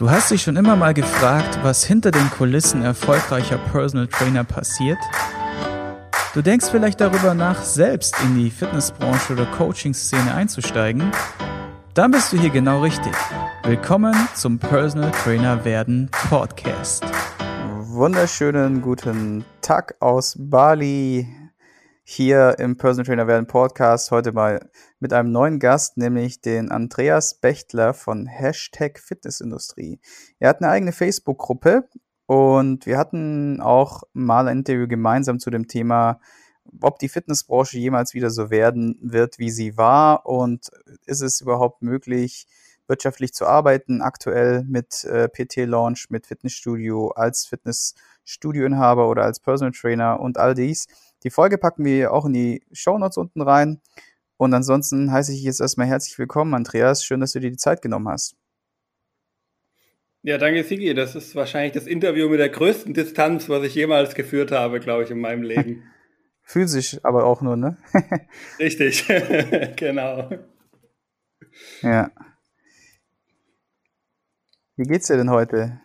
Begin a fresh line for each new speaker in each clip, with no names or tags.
Du hast dich schon immer mal gefragt, was hinter den Kulissen erfolgreicher Personal Trainer passiert? Du denkst vielleicht darüber nach, selbst in die Fitnessbranche oder Coaching-Szene einzusteigen? Dann bist du hier genau richtig. Willkommen zum Personal Trainer werden Podcast.
Wunderschönen guten Tag aus Bali hier im Personal Trainer werden Podcast heute mal mit einem neuen Gast, nämlich den Andreas Bechtler von Hashtag Fitnessindustrie. Er hat eine eigene Facebook-Gruppe und wir hatten auch mal ein Interview gemeinsam zu dem Thema, ob die Fitnessbranche jemals wieder so werden wird, wie sie war und ist es überhaupt möglich, wirtschaftlich zu arbeiten, aktuell mit äh, PT-Launch, mit Fitnessstudio, als Fitnessstudioinhaber oder als Personal Trainer und all dies. Die Folge packen wir auch in die Show Notes unten rein. Und ansonsten heiße ich jetzt erstmal herzlich willkommen, Andreas. Schön, dass du dir die Zeit genommen hast.
Ja, danke, Sigi. Das ist wahrscheinlich das Interview mit der größten Distanz, was ich jemals geführt habe, glaube ich, in meinem Leben.
Physisch aber auch nur, ne?
Richtig, genau.
Ja. Wie geht's dir denn heute?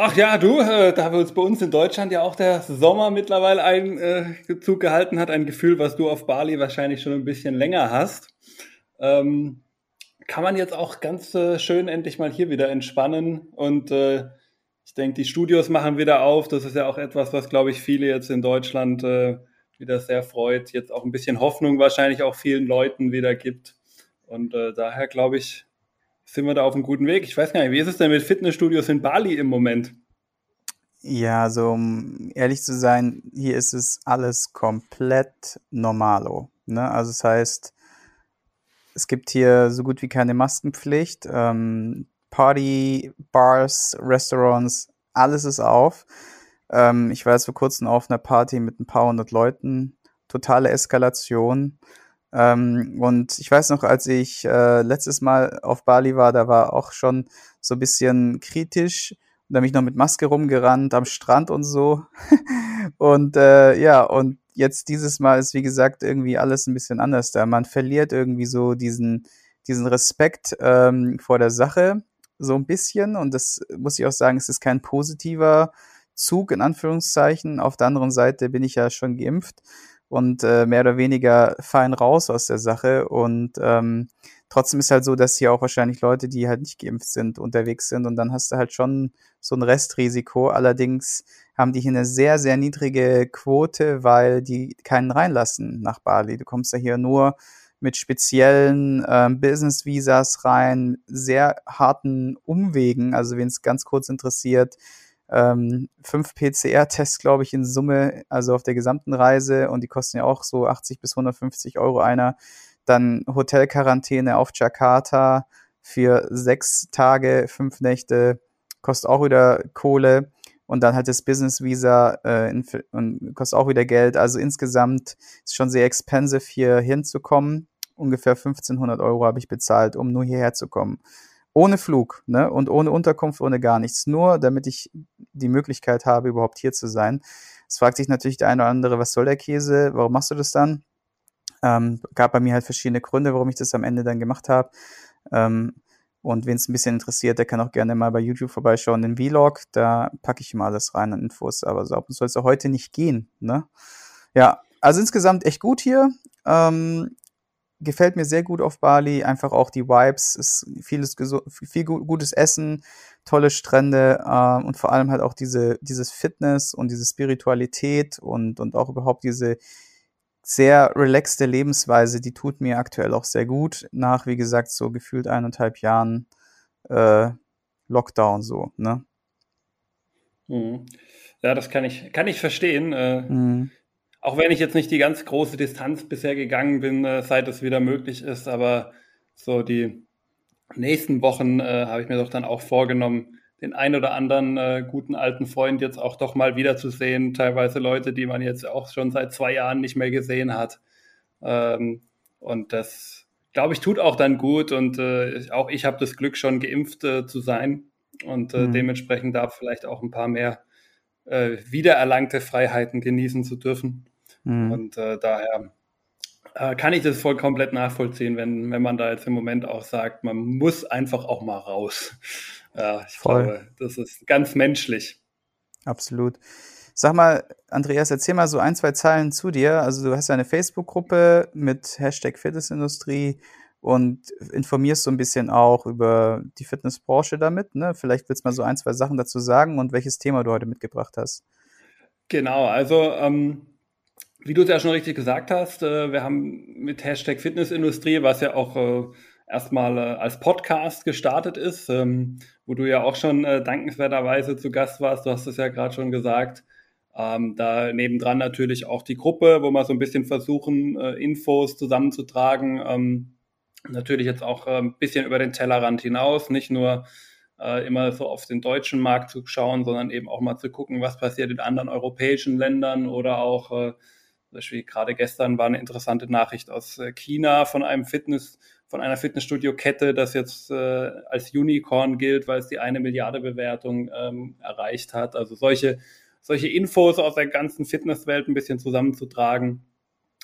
Ach ja, du, äh, da wir uns bei uns in Deutschland ja auch der Sommer mittlerweile einen äh, gehalten hat, ein Gefühl, was du auf Bali wahrscheinlich schon ein bisschen länger hast, ähm, kann man jetzt auch ganz äh, schön endlich mal hier wieder entspannen und äh, ich denke, die Studios machen wieder auf. Das ist ja auch etwas, was, glaube ich, viele jetzt in Deutschland äh, wieder sehr freut. Jetzt auch ein bisschen Hoffnung wahrscheinlich auch vielen Leuten wieder gibt. Und äh, daher, glaube ich, sind wir da auf einem guten Weg. Ich weiß gar nicht, wie ist es denn mit Fitnessstudios in Bali im Moment?
Ja, so um ehrlich zu sein, hier ist es alles komplett normalo. Ne? Also das heißt, es gibt hier so gut wie keine Maskenpflicht. Ähm, Party, Bars, Restaurants, alles ist auf. Ähm, ich war jetzt vor kurzem auf einer Party mit ein paar hundert Leuten. Totale Eskalation. Ähm, und ich weiß noch, als ich äh, letztes Mal auf Bali war, da war auch schon so ein bisschen kritisch. Und da bin ich noch mit Maske rumgerannt am Strand und so. und äh, ja, und jetzt dieses Mal ist, wie gesagt, irgendwie alles ein bisschen anders da. Man verliert irgendwie so diesen, diesen Respekt ähm, vor der Sache so ein bisschen. Und das muss ich auch sagen, es ist kein positiver Zug in Anführungszeichen. Auf der anderen Seite bin ich ja schon geimpft und äh, mehr oder weniger fein raus aus der Sache. Und ähm, trotzdem ist halt so, dass hier auch wahrscheinlich Leute, die halt nicht geimpft sind, unterwegs sind. Und dann hast du halt schon so ein Restrisiko. Allerdings haben die hier eine sehr, sehr niedrige Quote, weil die keinen reinlassen nach Bali. Du kommst ja hier nur mit speziellen ähm, Business-Visas rein, sehr harten Umwegen. Also wenn es ganz kurz interessiert, ähm, fünf PCR-Tests, glaube ich, in Summe, also auf der gesamten Reise und die kosten ja auch so 80 bis 150 Euro einer. Dann Hotelquarantäne auf Jakarta für sechs Tage, fünf Nächte, kostet auch wieder Kohle. Und dann halt das Business Visa äh, in, und kostet auch wieder Geld. Also insgesamt ist schon sehr expensive hier hinzukommen. Ungefähr 1500 Euro habe ich bezahlt, um nur hierher zu kommen. Ohne Flug, ne? Und ohne Unterkunft, ohne gar nichts. Nur damit ich die Möglichkeit habe, überhaupt hier zu sein. Es fragt sich natürlich der eine oder andere, was soll der Käse? Warum machst du das dann? Ähm, gab bei mir halt verschiedene Gründe, warum ich das am Ende dann gemacht habe. Ähm, und wen es ein bisschen interessiert, der kann auch gerne mal bei YouTube vorbeischauen, den Vlog. Da packe ich immer alles rein an Infos. Aber so soll es ja heute nicht gehen. Ne? Ja, also insgesamt echt gut hier. Ähm, gefällt mir sehr gut auf Bali. Einfach auch die Vibes, ist vieles viel gutes Essen, tolle Strände äh, und vor allem halt auch diese dieses Fitness und diese Spiritualität und und auch überhaupt diese sehr relaxte Lebensweise, die tut mir aktuell auch sehr gut. Nach, wie gesagt, so gefühlt eineinhalb Jahren äh, Lockdown so, ne?
Mhm. Ja, das kann ich, kann ich verstehen. Äh, mhm. Auch wenn ich jetzt nicht die ganz große Distanz bisher gegangen bin, äh, seit es wieder möglich ist, aber so die nächsten Wochen äh, habe ich mir doch dann auch vorgenommen, den ein oder anderen äh, guten alten Freund jetzt auch doch mal wiederzusehen. Teilweise Leute, die man jetzt auch schon seit zwei Jahren nicht mehr gesehen hat. Ähm, und das, glaube ich, tut auch dann gut. Und äh, auch ich habe das Glück, schon geimpft äh, zu sein und äh, mhm. dementsprechend darf vielleicht auch ein paar mehr wiedererlangte Freiheiten genießen zu dürfen. Mhm. Und äh, daher äh, kann ich das voll komplett nachvollziehen, wenn, wenn man da jetzt im Moment auch sagt, man muss einfach auch mal raus. Ja, ich voll. glaube, das ist ganz menschlich.
Absolut. Sag mal, Andreas, erzähl mal so ein, zwei Zeilen zu dir. Also du hast ja eine Facebook-Gruppe mit Hashtag Fitnessindustrie und informierst so ein bisschen auch über die Fitnessbranche damit. Ne? Vielleicht willst du mal so ein, zwei Sachen dazu sagen und welches Thema du heute mitgebracht hast.
Genau, also ähm, wie du es ja schon richtig gesagt hast, äh, wir haben mit Hashtag Fitnessindustrie, was ja auch äh, erstmal äh, als Podcast gestartet ist, ähm, wo du ja auch schon dankenswerterweise zu Gast warst, du hast es ja gerade schon gesagt. Ähm, da nebendran natürlich auch die Gruppe, wo wir so ein bisschen versuchen, Infos zusammenzutragen. Ähm, natürlich jetzt auch ein bisschen über den Tellerrand hinaus, nicht nur immer so auf den deutschen Markt zu schauen, sondern eben auch mal zu gucken, was passiert in anderen europäischen Ländern oder auch, äh, Beispiel gerade gestern war eine interessante Nachricht aus äh, China von einem Fitness, von einer Fitnessstudio-Kette, das jetzt äh, als Unicorn gilt, weil es die eine Milliarde Bewertung ähm, erreicht hat. Also solche, solche Infos aus der ganzen Fitnesswelt ein bisschen zusammenzutragen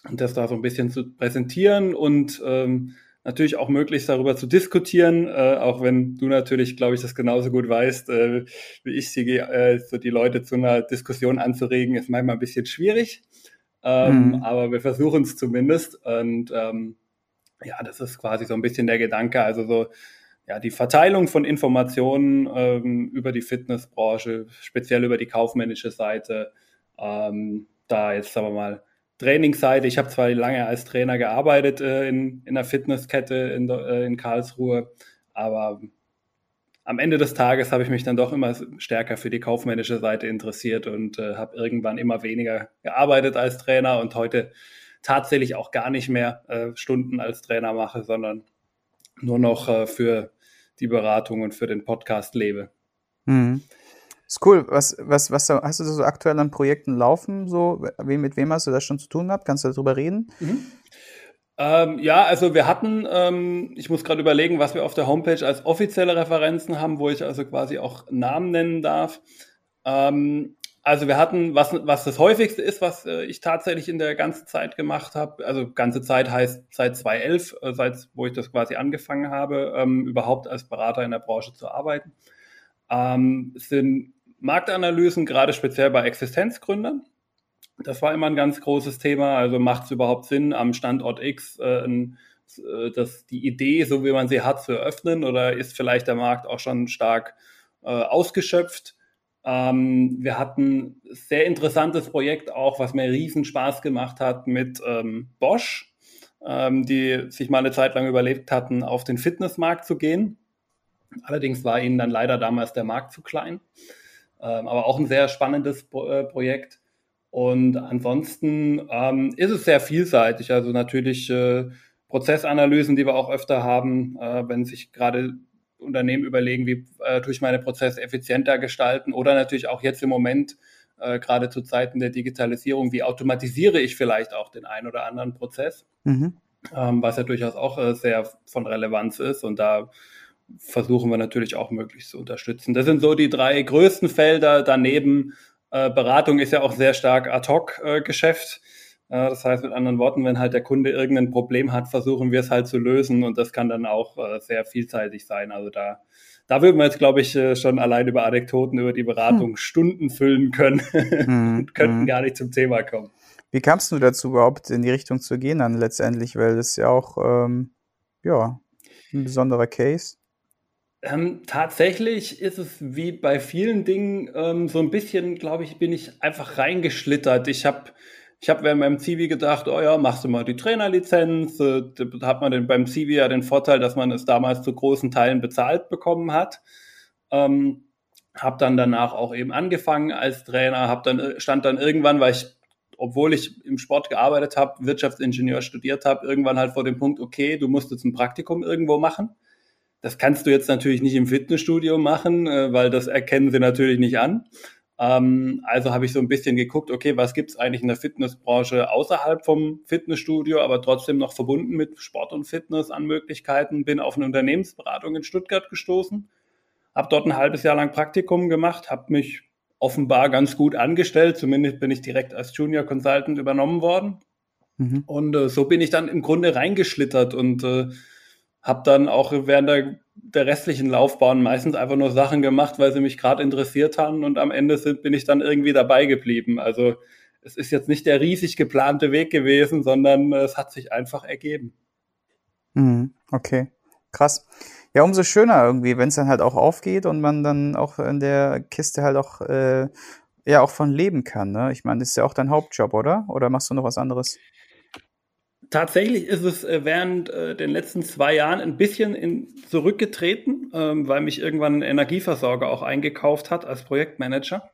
und das da so ein bisschen zu präsentieren und ähm, natürlich auch möglichst darüber zu diskutieren, äh, auch wenn du natürlich, glaube ich, das genauso gut weißt, äh, wie ich sie, äh, so die Leute zu einer Diskussion anzuregen, ist manchmal ein bisschen schwierig. Ähm, mhm. Aber wir versuchen es zumindest. Und ähm, ja, das ist quasi so ein bisschen der Gedanke. Also so, ja, die Verteilung von Informationen ähm, über die Fitnessbranche, speziell über die kaufmännische Seite, ähm, da jetzt sagen wir mal Trainingsseite. Ich habe zwar lange als Trainer gearbeitet äh, in, in der Fitnesskette in, äh, in Karlsruhe, aber am Ende des Tages habe ich mich dann doch immer stärker für die kaufmännische Seite interessiert und äh, habe irgendwann immer weniger gearbeitet als Trainer und heute tatsächlich auch gar nicht mehr äh, Stunden als Trainer mache, sondern nur noch äh, für die Beratung und für den Podcast lebe.
Mhm. Ist cool. Was, was, was hast du so aktuell an Projekten laufen? So, mit wem hast du das schon zu tun gehabt? Kannst du darüber reden?
Mhm. Ähm, ja, also wir hatten, ähm, ich muss gerade überlegen, was wir auf der Homepage als offizielle Referenzen haben, wo ich also quasi auch Namen nennen darf. Ähm, also wir hatten, was, was das häufigste ist, was äh, ich tatsächlich in der ganzen Zeit gemacht habe, also ganze Zeit heißt seit 2011, äh, seit wo ich das quasi angefangen habe, ähm, überhaupt als Berater in der Branche zu arbeiten, ähm, sind Marktanalysen, gerade speziell bei Existenzgründern. Das war immer ein ganz großes Thema. Also macht es überhaupt Sinn, am Standort X äh, äh, das, die Idee, so wie man sie hat, zu eröffnen? Oder ist vielleicht der Markt auch schon stark äh, ausgeschöpft? Ähm, wir hatten ein sehr interessantes Projekt auch, was mir riesen Spaß gemacht hat mit ähm, Bosch, ähm, die sich mal eine Zeit lang überlegt hatten, auf den Fitnessmarkt zu gehen. Allerdings war ihnen dann leider damals der Markt zu klein. Ähm, aber auch ein sehr spannendes Pro äh, Projekt. Und ansonsten ähm, ist es sehr vielseitig. Also natürlich äh, Prozessanalysen, die wir auch öfter haben, äh, wenn sich gerade Unternehmen überlegen, wie äh, tue ich meine Prozesse effizienter gestalten oder natürlich auch jetzt im Moment, äh, gerade zu Zeiten der Digitalisierung, wie automatisiere ich vielleicht auch den einen oder anderen Prozess, mhm. ähm, was ja durchaus auch äh, sehr von Relevanz ist. Und da versuchen wir natürlich auch möglichst zu unterstützen. Das sind so die drei größten Felder. Daneben Beratung ist ja auch sehr stark Ad-Hoc-Geschäft. Äh, das heißt mit anderen Worten, wenn halt der Kunde irgendein Problem hat, versuchen wir es halt zu lösen und das kann dann auch äh, sehr vielseitig sein. Also da, da würden wir jetzt, glaube ich, äh, schon allein über Anekdoten über die Beratung hm. Stunden füllen können hm. und könnten hm. gar nicht zum Thema kommen.
Wie kamst du dazu überhaupt in die Richtung zu gehen dann letztendlich? Weil das ja auch, ähm, ja, ein besonderer Case.
Ähm, tatsächlich ist es wie bei vielen Dingen ähm, so ein bisschen, glaube ich, bin ich einfach reingeschlittert. Ich habe ich hab während meinem Zivi gedacht, oh ja, machst du mal die Trainerlizenz. Äh, da hat man den, beim Zivi ja den Vorteil, dass man es damals zu großen Teilen bezahlt bekommen hat. Ähm, habe dann danach auch eben angefangen als Trainer, hab dann äh, stand dann irgendwann, weil ich obwohl ich im Sport gearbeitet habe, Wirtschaftsingenieur studiert habe, irgendwann halt vor dem Punkt, okay, du musst jetzt ein Praktikum irgendwo machen. Das kannst du jetzt natürlich nicht im Fitnessstudio machen, äh, weil das erkennen sie natürlich nicht an. Ähm, also habe ich so ein bisschen geguckt, okay, was gibt's eigentlich in der Fitnessbranche außerhalb vom Fitnessstudio, aber trotzdem noch verbunden mit Sport und Fitness an Möglichkeiten. Bin auf eine Unternehmensberatung in Stuttgart gestoßen, habe dort ein halbes Jahr lang Praktikum gemacht, habe mich offenbar ganz gut angestellt. Zumindest bin ich direkt als Junior Consultant übernommen worden. Mhm. Und äh, so bin ich dann im Grunde reingeschlittert und äh, habe dann auch während der, der restlichen Laufbahn meistens einfach nur Sachen gemacht, weil sie mich gerade interessiert haben und am Ende sind, bin ich dann irgendwie dabei geblieben. Also es ist jetzt nicht der riesig geplante Weg gewesen, sondern äh, es hat sich einfach ergeben.
Mhm. Okay, krass. Ja, umso schöner irgendwie, wenn es dann halt auch aufgeht und man dann auch in der Kiste halt auch äh, ja auch von leben kann. Ne? Ich meine, das ist ja auch dein Hauptjob, oder? Oder machst du noch was anderes?
Tatsächlich ist es äh, während äh, den letzten zwei Jahren ein bisschen in, zurückgetreten, ähm, weil mich irgendwann ein Energieversorger auch eingekauft hat als Projektmanager.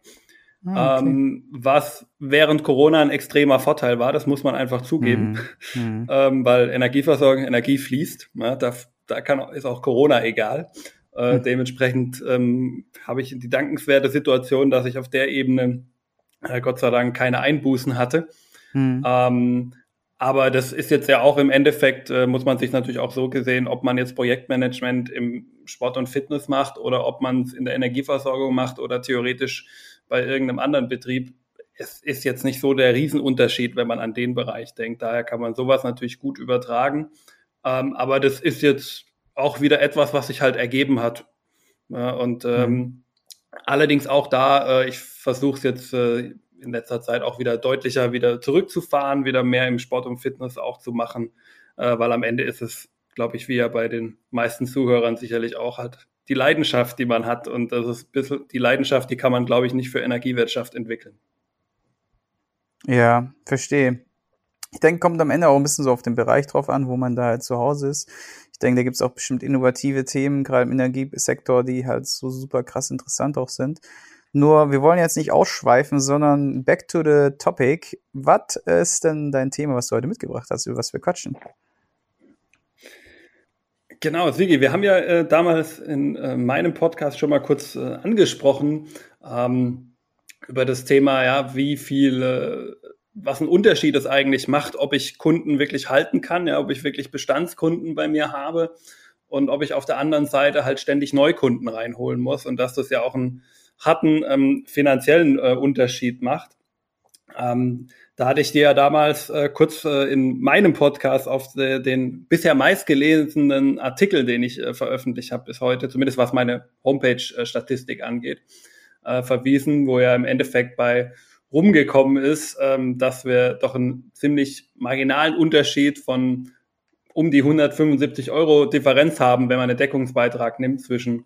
Ah, okay. ähm, was während Corona ein extremer Vorteil war, das muss man einfach zugeben, mhm. Mhm. ähm, weil Energieversorgung, Energie fließt, ja, da, da kann, ist auch Corona egal. Äh, mhm. Dementsprechend ähm, habe ich die dankenswerte Situation, dass ich auf der Ebene äh, Gott sei Dank keine Einbußen hatte. Mhm. Aber das ist jetzt ja auch im Endeffekt, äh, muss man sich natürlich auch so gesehen, ob man jetzt Projektmanagement im Sport und Fitness macht oder ob man es in der Energieversorgung macht oder theoretisch bei irgendeinem anderen Betrieb. Es ist jetzt nicht so der Riesenunterschied, wenn man an den Bereich denkt. Daher kann man sowas natürlich gut übertragen. Ähm, aber das ist jetzt auch wieder etwas, was sich halt ergeben hat. Ja, und ähm, mhm. allerdings auch da, äh, ich versuche es jetzt äh, in letzter Zeit auch wieder deutlicher wieder zurückzufahren, wieder mehr im Sport und Fitness auch zu machen, äh, weil am Ende ist es, glaube ich, wie ja bei den meisten Zuhörern sicherlich auch hat, die Leidenschaft, die man hat. Und das ist ein bisschen die Leidenschaft, die kann man, glaube ich, nicht für Energiewirtschaft entwickeln.
Ja, verstehe. Ich denke, kommt am Ende auch ein bisschen so auf den Bereich drauf an, wo man da halt zu Hause ist. Ich denke, da gibt es auch bestimmt innovative Themen, gerade im Energiesektor, die halt so super krass interessant auch sind. Nur, wir wollen jetzt nicht ausschweifen, sondern back to the topic. Was ist denn dein Thema, was du heute mitgebracht hast, über was wir quatschen?
Genau, Sigi, wir haben ja äh, damals in äh, meinem Podcast schon mal kurz äh, angesprochen ähm, über das Thema, ja, wie viel, äh, was ein Unterschied es eigentlich macht, ob ich Kunden wirklich halten kann, ja, ob ich wirklich Bestandskunden bei mir habe und ob ich auf der anderen Seite halt ständig Neukunden reinholen muss und dass das ja auch einen harten ähm, finanziellen äh, Unterschied macht. Ähm, da hatte ich dir ja damals äh, kurz äh, in meinem Podcast auf de, den bisher meistgelesenen Artikel, den ich äh, veröffentlicht habe bis heute, zumindest was meine Homepage-Statistik angeht, äh, verwiesen, wo ja im Endeffekt bei rumgekommen ist, ähm, dass wir doch einen ziemlich marginalen Unterschied von um die 175 Euro Differenz haben, wenn man einen Deckungsbeitrag nimmt zwischen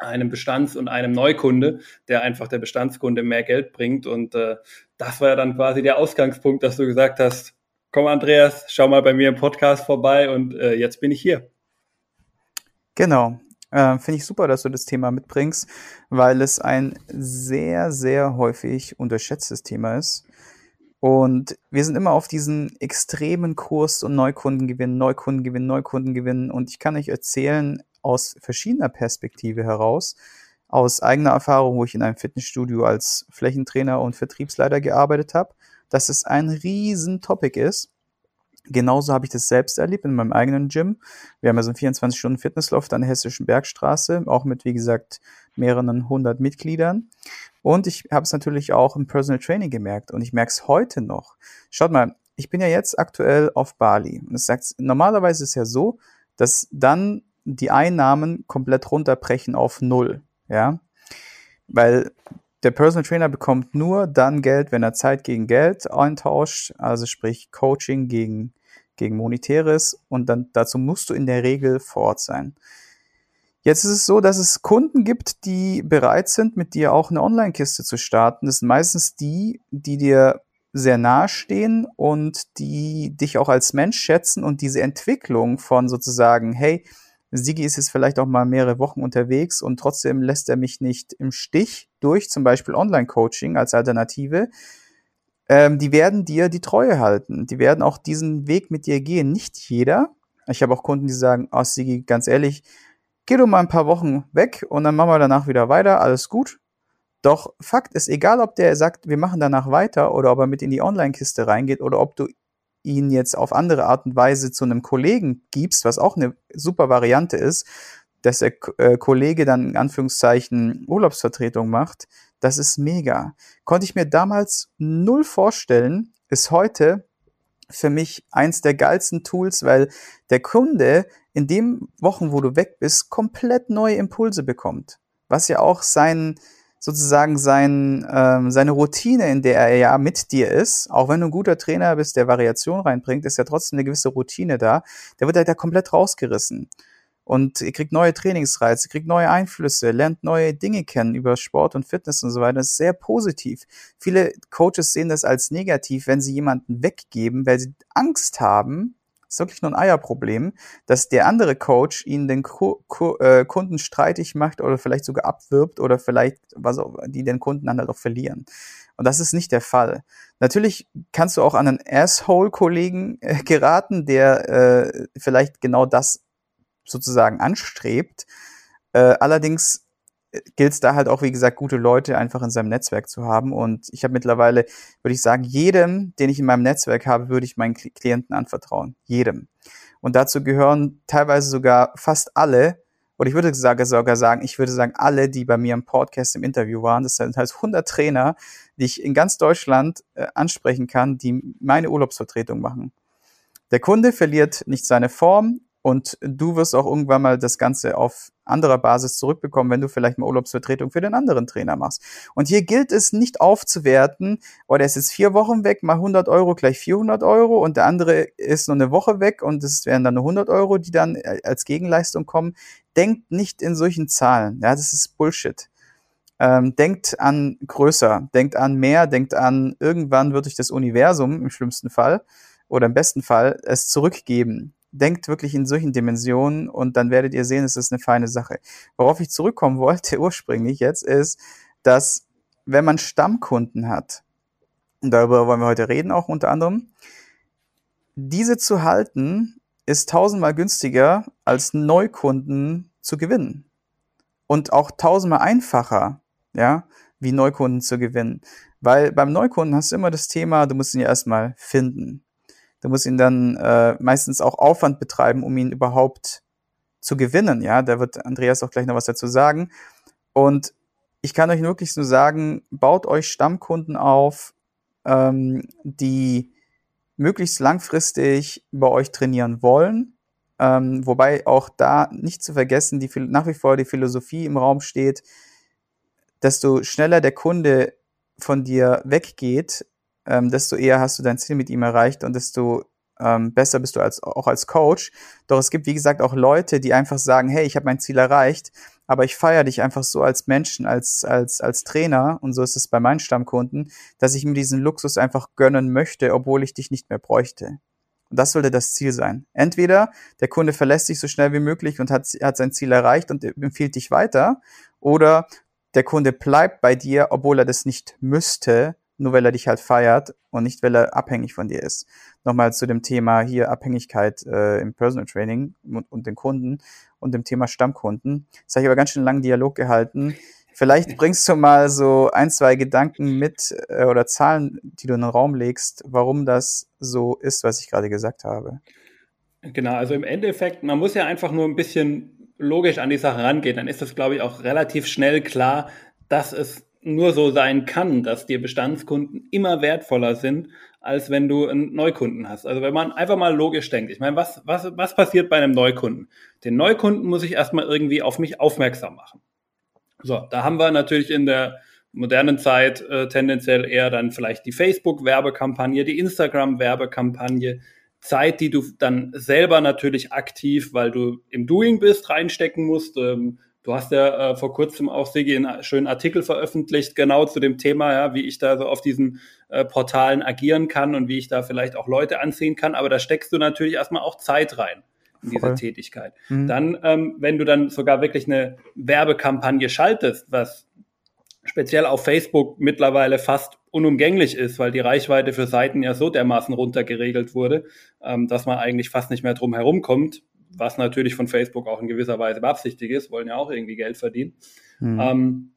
einem Bestands- und einem Neukunde, der einfach der Bestandskunde mehr Geld bringt. Und äh, das war ja dann quasi der Ausgangspunkt, dass du gesagt hast, komm Andreas, schau mal bei mir im Podcast vorbei und äh, jetzt bin ich hier.
Genau. Äh, Finde ich super, dass du das Thema mitbringst, weil es ein sehr, sehr häufig unterschätztes Thema ist. Und wir sind immer auf diesen extremen Kurs und Neukundengewinn, Neukundengewinn, Neukundengewinn. Und ich kann euch erzählen, aus verschiedener Perspektive heraus, aus eigener Erfahrung, wo ich in einem Fitnessstudio als Flächentrainer und Vertriebsleiter gearbeitet habe, dass es ein riesen Topic ist. Genauso habe ich das selbst erlebt in meinem eigenen Gym. Wir haben ja so einen 24-Stunden-Fitnessloft an der Hessischen Bergstraße, auch mit, wie gesagt, mehreren hundert Mitgliedern. Und ich habe es natürlich auch im Personal Training gemerkt und ich merke es heute noch. Schaut mal, ich bin ja jetzt aktuell auf Bali. Und es sagt, normalerweise ist es ja so, dass dann die Einnahmen komplett runterbrechen auf null, ja. Weil der Personal Trainer bekommt nur dann Geld, wenn er Zeit gegen Geld eintauscht, also sprich Coaching gegen, gegen Monetäres und dann dazu musst du in der Regel vor Ort sein. Jetzt ist es so, dass es Kunden gibt, die bereit sind, mit dir auch eine Online-Kiste zu starten. Das sind meistens die, die dir sehr nahe stehen und die dich auch als Mensch schätzen und diese Entwicklung von sozusagen, hey, Sigi ist jetzt vielleicht auch mal mehrere Wochen unterwegs und trotzdem lässt er mich nicht im Stich durch zum Beispiel Online-Coaching als Alternative. Ähm, die werden dir die Treue halten. Die werden auch diesen Weg mit dir gehen. Nicht jeder. Ich habe auch Kunden, die sagen, oh Sigi, ganz ehrlich, geh du mal ein paar Wochen weg und dann machen wir danach wieder weiter, alles gut. Doch Fakt ist, egal ob der sagt, wir machen danach weiter oder ob er mit in die Online-Kiste reingeht oder ob du ihn jetzt auf andere Art und Weise zu einem Kollegen gibst, was auch eine super Variante ist, dass der äh, Kollege dann in Anführungszeichen Urlaubsvertretung macht, das ist mega. Konnte ich mir damals null vorstellen, ist heute für mich eins der geilsten Tools, weil der Kunde in den Wochen, wo du weg bist, komplett neue Impulse bekommt. Was ja auch sein, sozusagen sein, ähm, seine Routine, in der er ja mit dir ist, auch wenn du ein guter Trainer bist, der Variation reinbringt, ist ja trotzdem eine gewisse Routine da. Der wird halt ja komplett rausgerissen. Und ihr kriegt neue Trainingsreize, kriegt neue Einflüsse, lernt neue Dinge kennen über Sport und Fitness und so weiter. Das ist sehr positiv. Viele Coaches sehen das als negativ, wenn sie jemanden weggeben, weil sie Angst haben, ist wirklich nur ein Eierproblem, dass der andere Coach ihnen den Ku Ku äh, Kunden streitig macht oder vielleicht sogar abwirbt oder vielleicht, was auch, die den Kunden dann halt auch verlieren. Und das ist nicht der Fall. Natürlich kannst du auch an einen Asshole-Kollegen äh, geraten, der äh, vielleicht genau das sozusagen anstrebt. Äh, allerdings gilt es da halt auch, wie gesagt, gute Leute einfach in seinem Netzwerk zu haben. Und ich habe mittlerweile, würde ich sagen, jedem, den ich in meinem Netzwerk habe, würde ich meinen Klienten anvertrauen. Jedem. Und dazu gehören teilweise sogar fast alle, oder ich würde sogar sagen, ich würde sagen, alle, die bei mir im Podcast im Interview waren, das sind halt 100 Trainer, die ich in ganz Deutschland äh, ansprechen kann, die meine Urlaubsvertretung machen. Der Kunde verliert nicht seine Form, und du wirst auch irgendwann mal das Ganze auf anderer Basis zurückbekommen, wenn du vielleicht mal Urlaubsvertretung für den anderen Trainer machst. Und hier gilt es nicht aufzuwerten, oh, der ist vier Wochen weg, mal 100 Euro gleich 400 Euro und der andere ist nur eine Woche weg und es wären dann nur 100 Euro, die dann äh, als Gegenleistung kommen. Denkt nicht in solchen Zahlen. Ja, das ist Bullshit. Ähm, denkt an größer, denkt an mehr, denkt an irgendwann wird euch das Universum im schlimmsten Fall oder im besten Fall es zurückgeben denkt wirklich in solchen Dimensionen und dann werdet ihr sehen, es ist eine feine Sache. Worauf ich zurückkommen wollte ursprünglich jetzt ist, dass wenn man Stammkunden hat, und darüber wollen wir heute reden auch unter anderem, diese zu halten ist tausendmal günstiger als Neukunden zu gewinnen. Und auch tausendmal einfacher, ja, wie Neukunden zu gewinnen. Weil beim Neukunden hast du immer das Thema, du musst ihn ja erstmal finden. Du musst ihn dann äh, meistens auch Aufwand betreiben, um ihn überhaupt zu gewinnen. Ja, da wird Andreas auch gleich noch was dazu sagen. Und ich kann euch wirklich nur sagen, baut euch Stammkunden auf, ähm, die möglichst langfristig bei euch trainieren wollen. Ähm, wobei auch da nicht zu vergessen, die nach wie vor die Philosophie im Raum steht, desto schneller der Kunde von dir weggeht, ähm, desto eher hast du dein Ziel mit ihm erreicht und desto ähm, besser bist du als, auch als Coach. Doch es gibt, wie gesagt, auch Leute, die einfach sagen, hey, ich habe mein Ziel erreicht, aber ich feiere dich einfach so als Menschen, als, als, als Trainer, und so ist es bei meinen Stammkunden, dass ich mir diesen Luxus einfach gönnen möchte, obwohl ich dich nicht mehr bräuchte. Und das sollte das Ziel sein. Entweder der Kunde verlässt dich so schnell wie möglich und hat, hat sein Ziel erreicht und empfiehlt dich weiter, oder der Kunde bleibt bei dir, obwohl er das nicht müsste, nur weil er dich halt feiert und nicht, weil er abhängig von dir ist. Nochmal zu dem Thema hier Abhängigkeit äh, im Personal Training und, und den Kunden und dem Thema Stammkunden. Das habe ich aber ganz schön langen Dialog gehalten. Vielleicht bringst du mal so ein, zwei Gedanken mit äh, oder Zahlen, die du in den Raum legst, warum das so ist, was ich gerade gesagt habe.
Genau, also im Endeffekt, man muss ja einfach nur ein bisschen logisch an die Sache rangehen. Dann ist das, glaube ich, auch relativ schnell klar, dass es nur so sein kann, dass dir Bestandskunden immer wertvoller sind, als wenn du einen Neukunden hast. Also wenn man einfach mal logisch denkt, ich meine, was, was, was passiert bei einem Neukunden? Den Neukunden muss ich erstmal irgendwie auf mich aufmerksam machen. So, da haben wir natürlich in der modernen Zeit äh, tendenziell eher dann vielleicht die Facebook-Werbekampagne, die Instagram-Werbekampagne, Zeit, die du dann selber natürlich aktiv, weil du im Doing bist, reinstecken musst. Ähm, Du hast ja äh, vor kurzem auch, Sigi, einen schönen Artikel veröffentlicht, genau zu dem Thema, ja, wie ich da so auf diesen äh, Portalen agieren kann und wie ich da vielleicht auch Leute anziehen kann. Aber da steckst du natürlich erstmal auch Zeit rein in Voll. diese Tätigkeit. Mhm. Dann, ähm, wenn du dann sogar wirklich eine Werbekampagne schaltest, was speziell auf Facebook mittlerweile fast unumgänglich ist, weil die Reichweite für Seiten ja so dermaßen runtergeregelt wurde, ähm, dass man eigentlich fast nicht mehr drum herum kommt, was natürlich von Facebook auch in gewisser Weise beabsichtigt ist, wollen ja auch irgendwie Geld verdienen, mhm. ähm,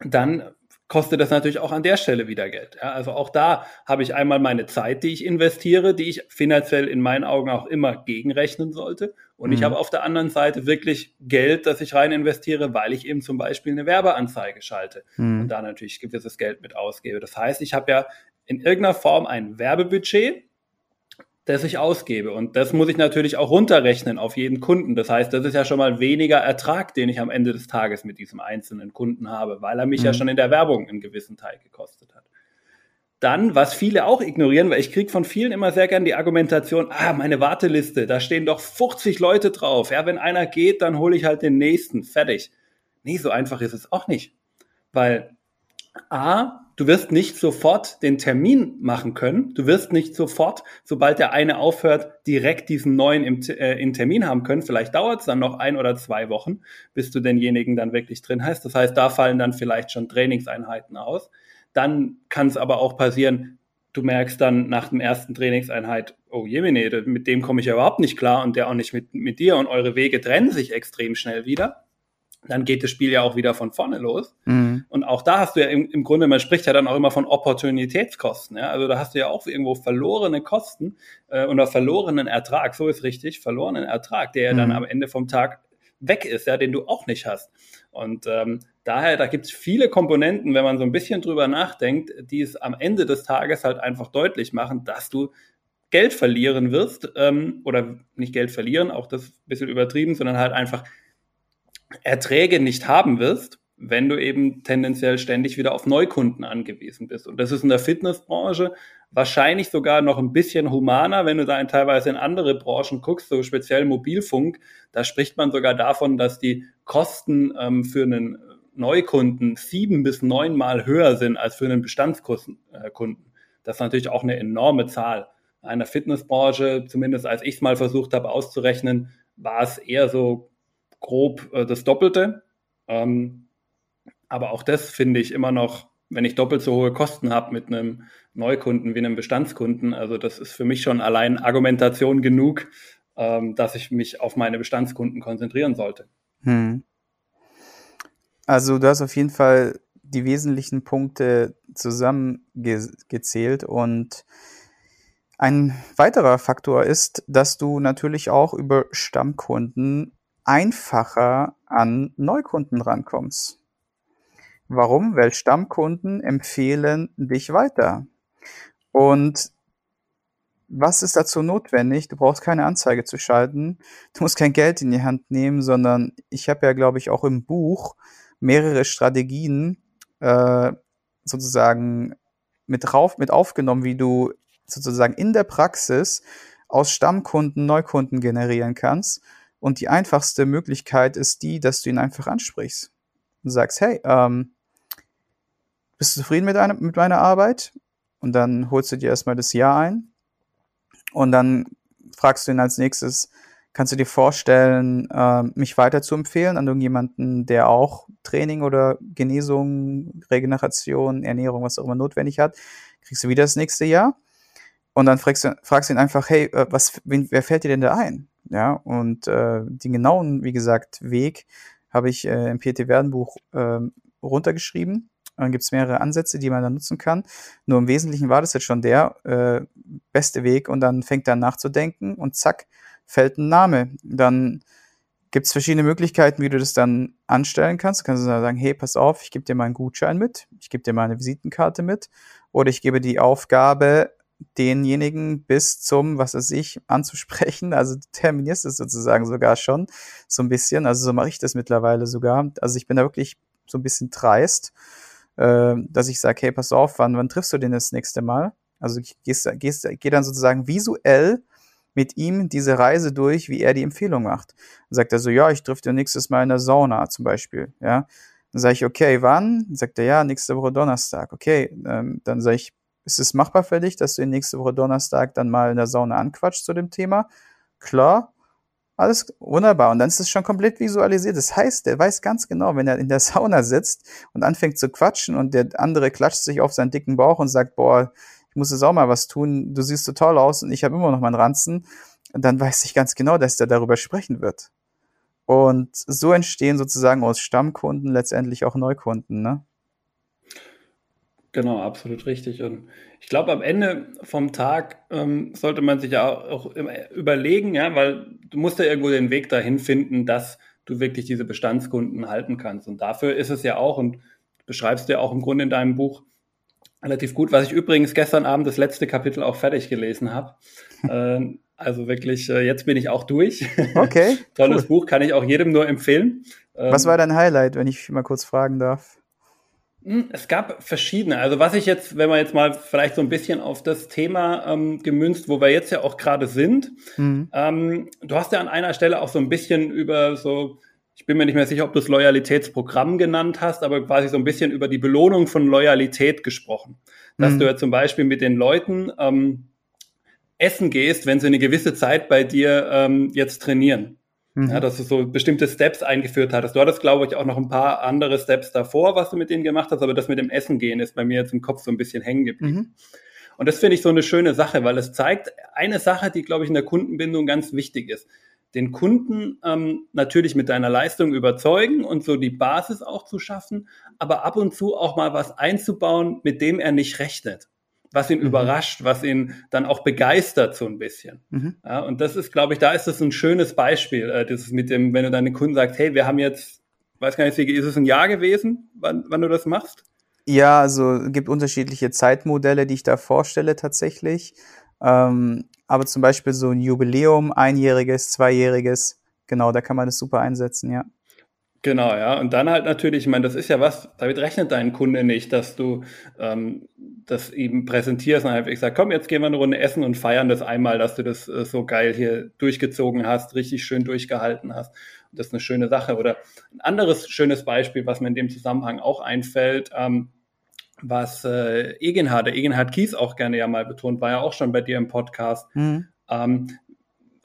dann kostet das natürlich auch an der Stelle wieder Geld. Ja, also auch da habe ich einmal meine Zeit, die ich investiere, die ich finanziell in meinen Augen auch immer gegenrechnen sollte. Und mhm. ich habe auf der anderen Seite wirklich Geld, das ich rein investiere, weil ich eben zum Beispiel eine Werbeanzeige schalte mhm. und da natürlich gewisses Geld mit ausgebe. Das heißt, ich habe ja in irgendeiner Form ein Werbebudget, das ich ausgebe. Und das muss ich natürlich auch runterrechnen auf jeden Kunden. Das heißt, das ist ja schon mal weniger Ertrag, den ich am Ende des Tages mit diesem einzelnen Kunden habe, weil er mich mhm. ja schon in der Werbung einen gewissen Teil gekostet hat. Dann, was viele auch ignorieren, weil ich kriege von vielen immer sehr gern die Argumentation, ah, meine Warteliste, da stehen doch 50 Leute drauf. Ja, wenn einer geht, dann hole ich halt den nächsten. Fertig. Nee, so einfach ist es auch nicht. Weil A, du wirst nicht sofort den Termin machen können. Du wirst nicht sofort, sobald der eine aufhört, direkt diesen neuen im, äh, in Termin haben können. Vielleicht dauert es dann noch ein oder zwei Wochen, bis du denjenigen dann wirklich drin hast. Das heißt, da fallen dann vielleicht schon Trainingseinheiten aus. Dann kann es aber auch passieren, du merkst dann nach dem ersten Trainingseinheit, oh Jemine, mit dem komme ich ja überhaupt nicht klar und der auch nicht mit, mit dir und eure Wege trennen sich extrem schnell wieder dann geht das Spiel ja auch wieder von vorne los. Mhm. Und auch da hast du ja im, im, Grunde, man spricht ja dann auch immer von Opportunitätskosten. Ja? Also da hast du ja auch irgendwo verlorene Kosten äh, oder verlorenen Ertrag, so ist richtig, verlorenen Ertrag, der ja mhm. dann am Ende vom Tag weg ist, ja, den du auch nicht hast. Und ähm, daher, da gibt es viele Komponenten, wenn man so ein bisschen drüber nachdenkt, die es am Ende des Tages halt einfach deutlich machen, dass du Geld verlieren wirst ähm, oder nicht Geld verlieren, auch das ein bisschen übertrieben, sondern halt einfach Erträge nicht haben wirst, wenn du eben tendenziell ständig wieder auf Neukunden angewiesen bist. Und das ist in der Fitnessbranche wahrscheinlich sogar noch ein bisschen humaner, wenn du da teilweise in andere Branchen guckst, so speziell Mobilfunk. Da spricht man sogar davon, dass die Kosten ähm, für einen Neukunden sieben bis neunmal höher sind als für einen Bestandskunden. Äh, das ist natürlich auch eine enorme Zahl. In der Fitnessbranche, zumindest als ich es mal versucht habe auszurechnen, war es eher so grob äh, das Doppelte. Ähm, aber auch das finde ich immer noch, wenn ich doppelt so hohe Kosten habe mit einem Neukunden wie einem Bestandskunden, also das ist für mich schon allein Argumentation genug, ähm, dass ich mich auf meine Bestandskunden konzentrieren sollte. Hm.
Also du hast auf jeden Fall die wesentlichen Punkte zusammengezählt und ein weiterer Faktor ist, dass du natürlich auch über Stammkunden einfacher an Neukunden rankommst. Warum? Weil Stammkunden empfehlen dich weiter. Und was ist dazu notwendig? Du brauchst keine Anzeige zu schalten. Du musst kein Geld in die Hand nehmen, sondern ich habe ja, glaube ich, auch im Buch mehrere Strategien äh, sozusagen mit drauf, mit aufgenommen, wie du sozusagen in der Praxis aus Stammkunden Neukunden generieren kannst. Und die einfachste Möglichkeit ist die, dass du ihn einfach ansprichst und sagst, hey, ähm, bist du zufrieden mit, deiner, mit meiner Arbeit? Und dann holst du dir erstmal das Ja ein. Und dann fragst du ihn als nächstes, kannst du dir vorstellen, äh, mich weiter zu empfehlen an irgendjemanden, der auch Training oder Genesung, Regeneration, Ernährung, was auch immer notwendig hat? Kriegst du wieder das nächste Jahr. Und dann fragst du, fragst ihn einfach, hey, äh, was, wen, wer fällt dir denn da ein? Ja, und äh, den genauen, wie gesagt, Weg habe ich äh, im PT-Werden-Buch äh, runtergeschrieben. Dann gibt es mehrere Ansätze, die man dann nutzen kann. Nur im Wesentlichen war das jetzt schon der äh, beste Weg und dann fängt er nachzudenken und zack, fällt ein Name. Dann gibt es verschiedene Möglichkeiten, wie du das dann anstellen kannst. Du kannst dann sagen, hey, pass auf, ich gebe dir mal einen Gutschein mit, ich gebe dir mal eine Visitenkarte mit oder ich gebe die Aufgabe, denjenigen bis zum, was weiß ich, anzusprechen. Also du terminierst es sozusagen sogar schon so ein bisschen. Also so mache ich das mittlerweile sogar. Also ich bin da wirklich so ein bisschen dreist, äh, dass ich sage, hey, pass auf, wann, wann triffst du den das nächste Mal? Also ich gehst, gehst, geh dann sozusagen visuell mit ihm diese Reise durch, wie er die Empfehlung macht. Dann sagt er so, ja, ich triff dir nächstes Mal in der Sauna zum Beispiel, ja. Dann sage ich, okay, wann? Dann sagt er, ja, nächste Woche Donnerstag. Okay, ähm, dann sage ich, ist es machbar für dich, dass du ihn nächste Woche Donnerstag dann mal in der Sauna anquatscht zu dem Thema? Klar, alles wunderbar. Und dann ist es schon komplett visualisiert. Das heißt, der weiß ganz genau, wenn er in der Sauna sitzt und anfängt zu quatschen und der andere klatscht sich auf seinen dicken Bauch und sagt, boah, ich muss jetzt auch mal was tun, du siehst so toll aus und ich habe immer noch meinen Ranzen, dann weiß ich ganz genau, dass der darüber sprechen wird. Und so entstehen sozusagen aus Stammkunden letztendlich auch Neukunden, ne?
Genau, absolut richtig. Und ich glaube, am Ende vom Tag ähm, sollte man sich ja auch, auch überlegen, ja, weil du musst ja irgendwo den Weg dahin finden, dass du wirklich diese Bestandskunden halten kannst. Und dafür ist es ja auch, und beschreibst du ja auch im Grunde in deinem Buch, relativ gut, was ich übrigens gestern Abend das letzte Kapitel auch fertig gelesen habe. äh, also wirklich, äh, jetzt bin ich auch durch.
Okay.
Tolles cool. Buch, kann ich auch jedem nur empfehlen.
Was war dein Highlight, wenn ich mal kurz fragen darf?
Hm, es gab verschiedene. Also was ich jetzt, wenn man jetzt mal vielleicht so ein bisschen auf das Thema ähm, gemünzt, wo wir jetzt ja auch gerade sind, mhm. ähm, du hast ja an einer Stelle auch so ein bisschen über so, ich bin mir nicht mehr sicher, ob du es Loyalitätsprogramm genannt hast, aber quasi so ein bisschen über die Belohnung von Loyalität gesprochen. Dass mhm. du ja zum Beispiel mit den Leuten ähm, essen gehst, wenn sie eine gewisse Zeit bei dir ähm, jetzt trainieren. Mhm. Ja, dass du so bestimmte Steps eingeführt hattest. Du hattest, glaube ich, auch noch ein paar andere Steps davor, was du mit denen gemacht hast, aber das mit dem Essen gehen ist bei mir jetzt im Kopf so ein bisschen hängen geblieben. Mhm. Und das finde ich so eine schöne Sache, weil es zeigt eine Sache, die, glaube ich, in der Kundenbindung ganz wichtig ist. Den Kunden ähm, natürlich mit deiner Leistung überzeugen und so die Basis auch zu schaffen, aber ab und zu auch mal was einzubauen, mit dem er nicht rechnet was ihn mhm. überrascht, was ihn dann auch begeistert so ein bisschen. Mhm. Ja, und das ist, glaube ich, da ist das ein schönes Beispiel, äh, das ist mit dem, wenn du deinen Kunden sagst, hey, wir haben jetzt, weiß gar nicht, ist es ein Jahr gewesen, wann, wann du das machst?
Ja, also gibt unterschiedliche Zeitmodelle, die ich da vorstelle tatsächlich. Ähm, aber zum Beispiel so ein Jubiläum, einjähriges, zweijähriges, genau, da kann man das super einsetzen, ja.
Genau, ja. Und dann halt natürlich, ich meine, das ist ja was, damit rechnet dein Kunde nicht, dass du ähm, das ihm präsentierst und einfach sagst, komm, jetzt gehen wir eine Runde essen und feiern das einmal, dass du das äh, so geil hier durchgezogen hast, richtig schön durchgehalten hast. Und das ist eine schöne Sache. Oder ein anderes schönes Beispiel, was mir in dem Zusammenhang auch einfällt, ähm, was äh, Egenhard, der Egenhard Kies auch gerne ja mal betont, war ja auch schon bei dir im Podcast. Mhm. Ähm,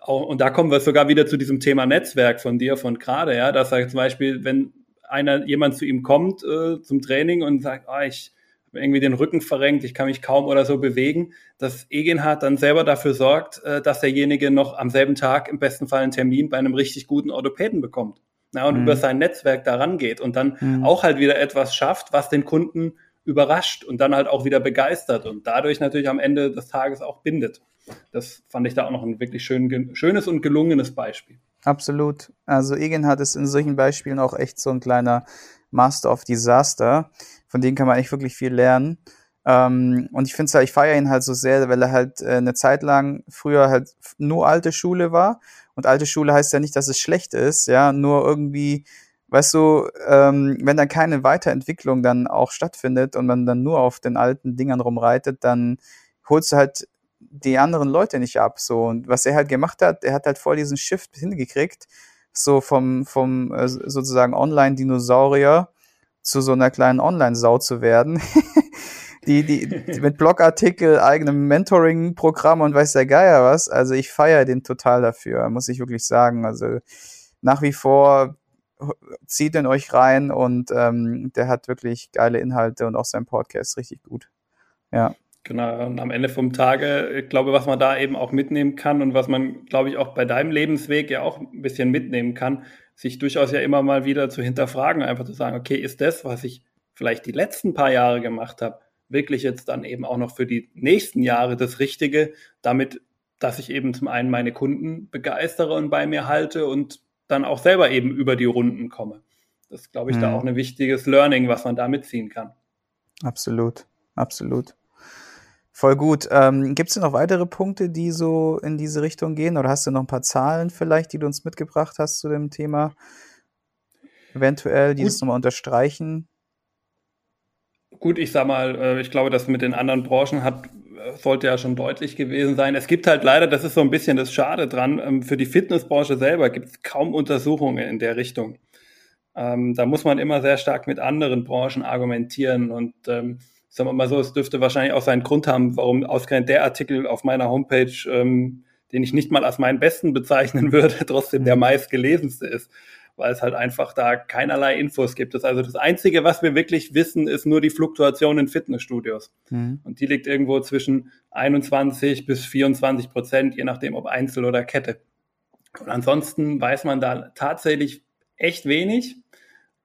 auch, und da kommen wir sogar wieder zu diesem Thema Netzwerk von dir von gerade, ja, dass er zum Beispiel, wenn einer, jemand zu ihm kommt äh, zum Training und sagt, ah, ich habe irgendwie den Rücken verrenkt, ich kann mich kaum oder so bewegen, dass Egenhard dann selber dafür sorgt, äh, dass derjenige noch am selben Tag im besten Fall einen Termin bei einem richtig guten Orthopäden bekommt. Ja, und mhm. über sein Netzwerk daran geht und dann mhm. auch halt wieder etwas schafft, was den Kunden überrascht und dann halt auch wieder begeistert und dadurch natürlich am Ende des Tages auch bindet. Das fand ich da auch noch ein wirklich schön, schönes und gelungenes Beispiel.
Absolut. Also Egenhard ist in solchen Beispielen auch echt so ein kleiner Master of Disaster. Von dem kann man echt wirklich viel lernen. Ähm, und ich finde halt, ich feiere ihn halt so sehr, weil er halt äh, eine Zeit lang früher halt nur alte Schule war. Und alte Schule heißt ja nicht, dass es schlecht ist, ja, nur irgendwie, weißt du, ähm, wenn dann keine Weiterentwicklung dann auch stattfindet und man dann nur auf den alten Dingern rumreitet, dann holst du halt die anderen Leute nicht ab. So. Und was er halt gemacht hat, er hat halt vor diesen Shift hingekriegt, so vom, vom äh, sozusagen Online-Dinosaurier zu so einer kleinen Online-Sau zu werden. die, die, die mit Blogartikel, eigenem Mentoring-Programm und weiß der Geier was. Also ich feiere den total dafür, muss ich wirklich sagen. Also nach wie vor zieht in euch rein und ähm, der hat wirklich geile Inhalte und auch sein Podcast richtig gut. Ja.
Genau, und am Ende vom Tage, ich glaube, was man da eben auch mitnehmen kann und was man, glaube ich, auch bei deinem Lebensweg ja auch ein bisschen mitnehmen kann, sich durchaus ja immer mal wieder zu hinterfragen, einfach zu sagen, okay, ist das, was ich vielleicht die letzten paar Jahre gemacht habe, wirklich jetzt dann eben auch noch für die nächsten Jahre das Richtige, damit, dass ich eben zum einen meine Kunden begeistere und bei mir halte und dann auch selber eben über die Runden komme. Das ist, glaube ich, mhm. da auch ein wichtiges Learning, was man da mitziehen kann.
Absolut, absolut. Voll gut. Ähm, Gibt es noch weitere Punkte, die so in diese Richtung gehen? Oder hast du noch ein paar Zahlen vielleicht, die du uns mitgebracht hast zu dem Thema? Eventuell, die gut. das nochmal unterstreichen?
Gut, ich sag mal, äh, ich glaube, das mit den anderen Branchen hat, äh, sollte ja schon deutlich gewesen sein. Es gibt halt leider, das ist so ein bisschen das Schade dran, ähm, für die Fitnessbranche selber gibt es kaum Untersuchungen in der Richtung. Ähm, da muss man immer sehr stark mit anderen Branchen argumentieren und ähm, sagen wir mal so, es dürfte wahrscheinlich auch seinen Grund haben, warum ausgerechnet der Artikel auf meiner Homepage, ähm, den ich nicht mal als meinen besten bezeichnen würde, trotzdem der mhm. meistgelesenste ist, weil es halt einfach da keinerlei Infos gibt. Das also das Einzige, was wir wirklich wissen, ist nur die Fluktuation in Fitnessstudios. Mhm. Und die liegt irgendwo zwischen 21 bis 24 Prozent, je nachdem, ob Einzel oder Kette. Und ansonsten weiß man da tatsächlich echt wenig,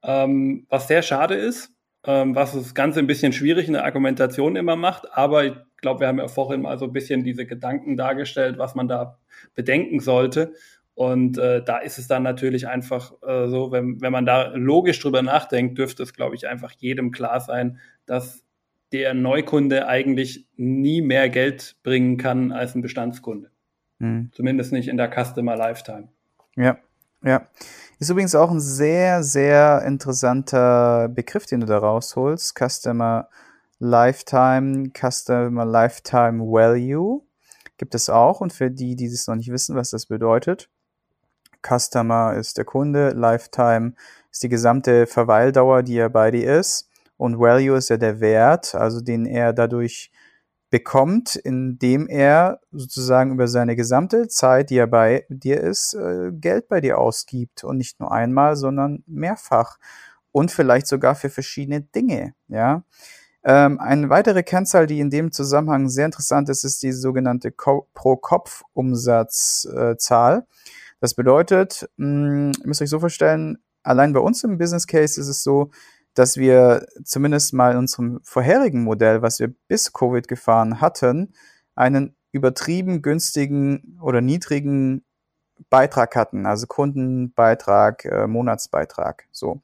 ähm, was sehr schade ist was das Ganze ein bisschen schwierig in der Argumentation immer macht. Aber ich glaube, wir haben ja vorhin mal so ein bisschen diese Gedanken dargestellt, was man da bedenken sollte. Und äh, da ist es dann natürlich einfach äh, so, wenn, wenn man da logisch drüber nachdenkt, dürfte es, glaube ich, einfach jedem klar sein, dass der Neukunde eigentlich nie mehr Geld bringen kann als ein Bestandskunde. Hm. Zumindest nicht in der Customer Lifetime.
Ja, ja. Ist übrigens auch ein sehr, sehr interessanter Begriff, den du da rausholst. Customer Lifetime, Customer Lifetime Value gibt es auch. Und für die, die das noch nicht wissen, was das bedeutet, Customer ist der Kunde, Lifetime ist die gesamte Verweildauer, die er bei dir ist. Und Value ist ja der Wert, also den er dadurch bekommt, indem er sozusagen über seine gesamte Zeit, die er bei dir ist, äh, Geld bei dir ausgibt. Und nicht nur einmal, sondern mehrfach. Und vielleicht sogar für verschiedene Dinge, ja. Ähm, eine weitere Kennzahl, die in dem Zusammenhang sehr interessant ist, ist die sogenannte Pro-Kopf-Umsatzzahl. das bedeutet, mh, hm, ihr müsst euch so vorstellen, allein bei uns im Business Case ist es so, dass wir zumindest mal in unserem vorherigen Modell, was wir bis Covid gefahren hatten, einen übertrieben günstigen oder niedrigen Beitrag hatten, also Kundenbeitrag, äh, Monatsbeitrag, so.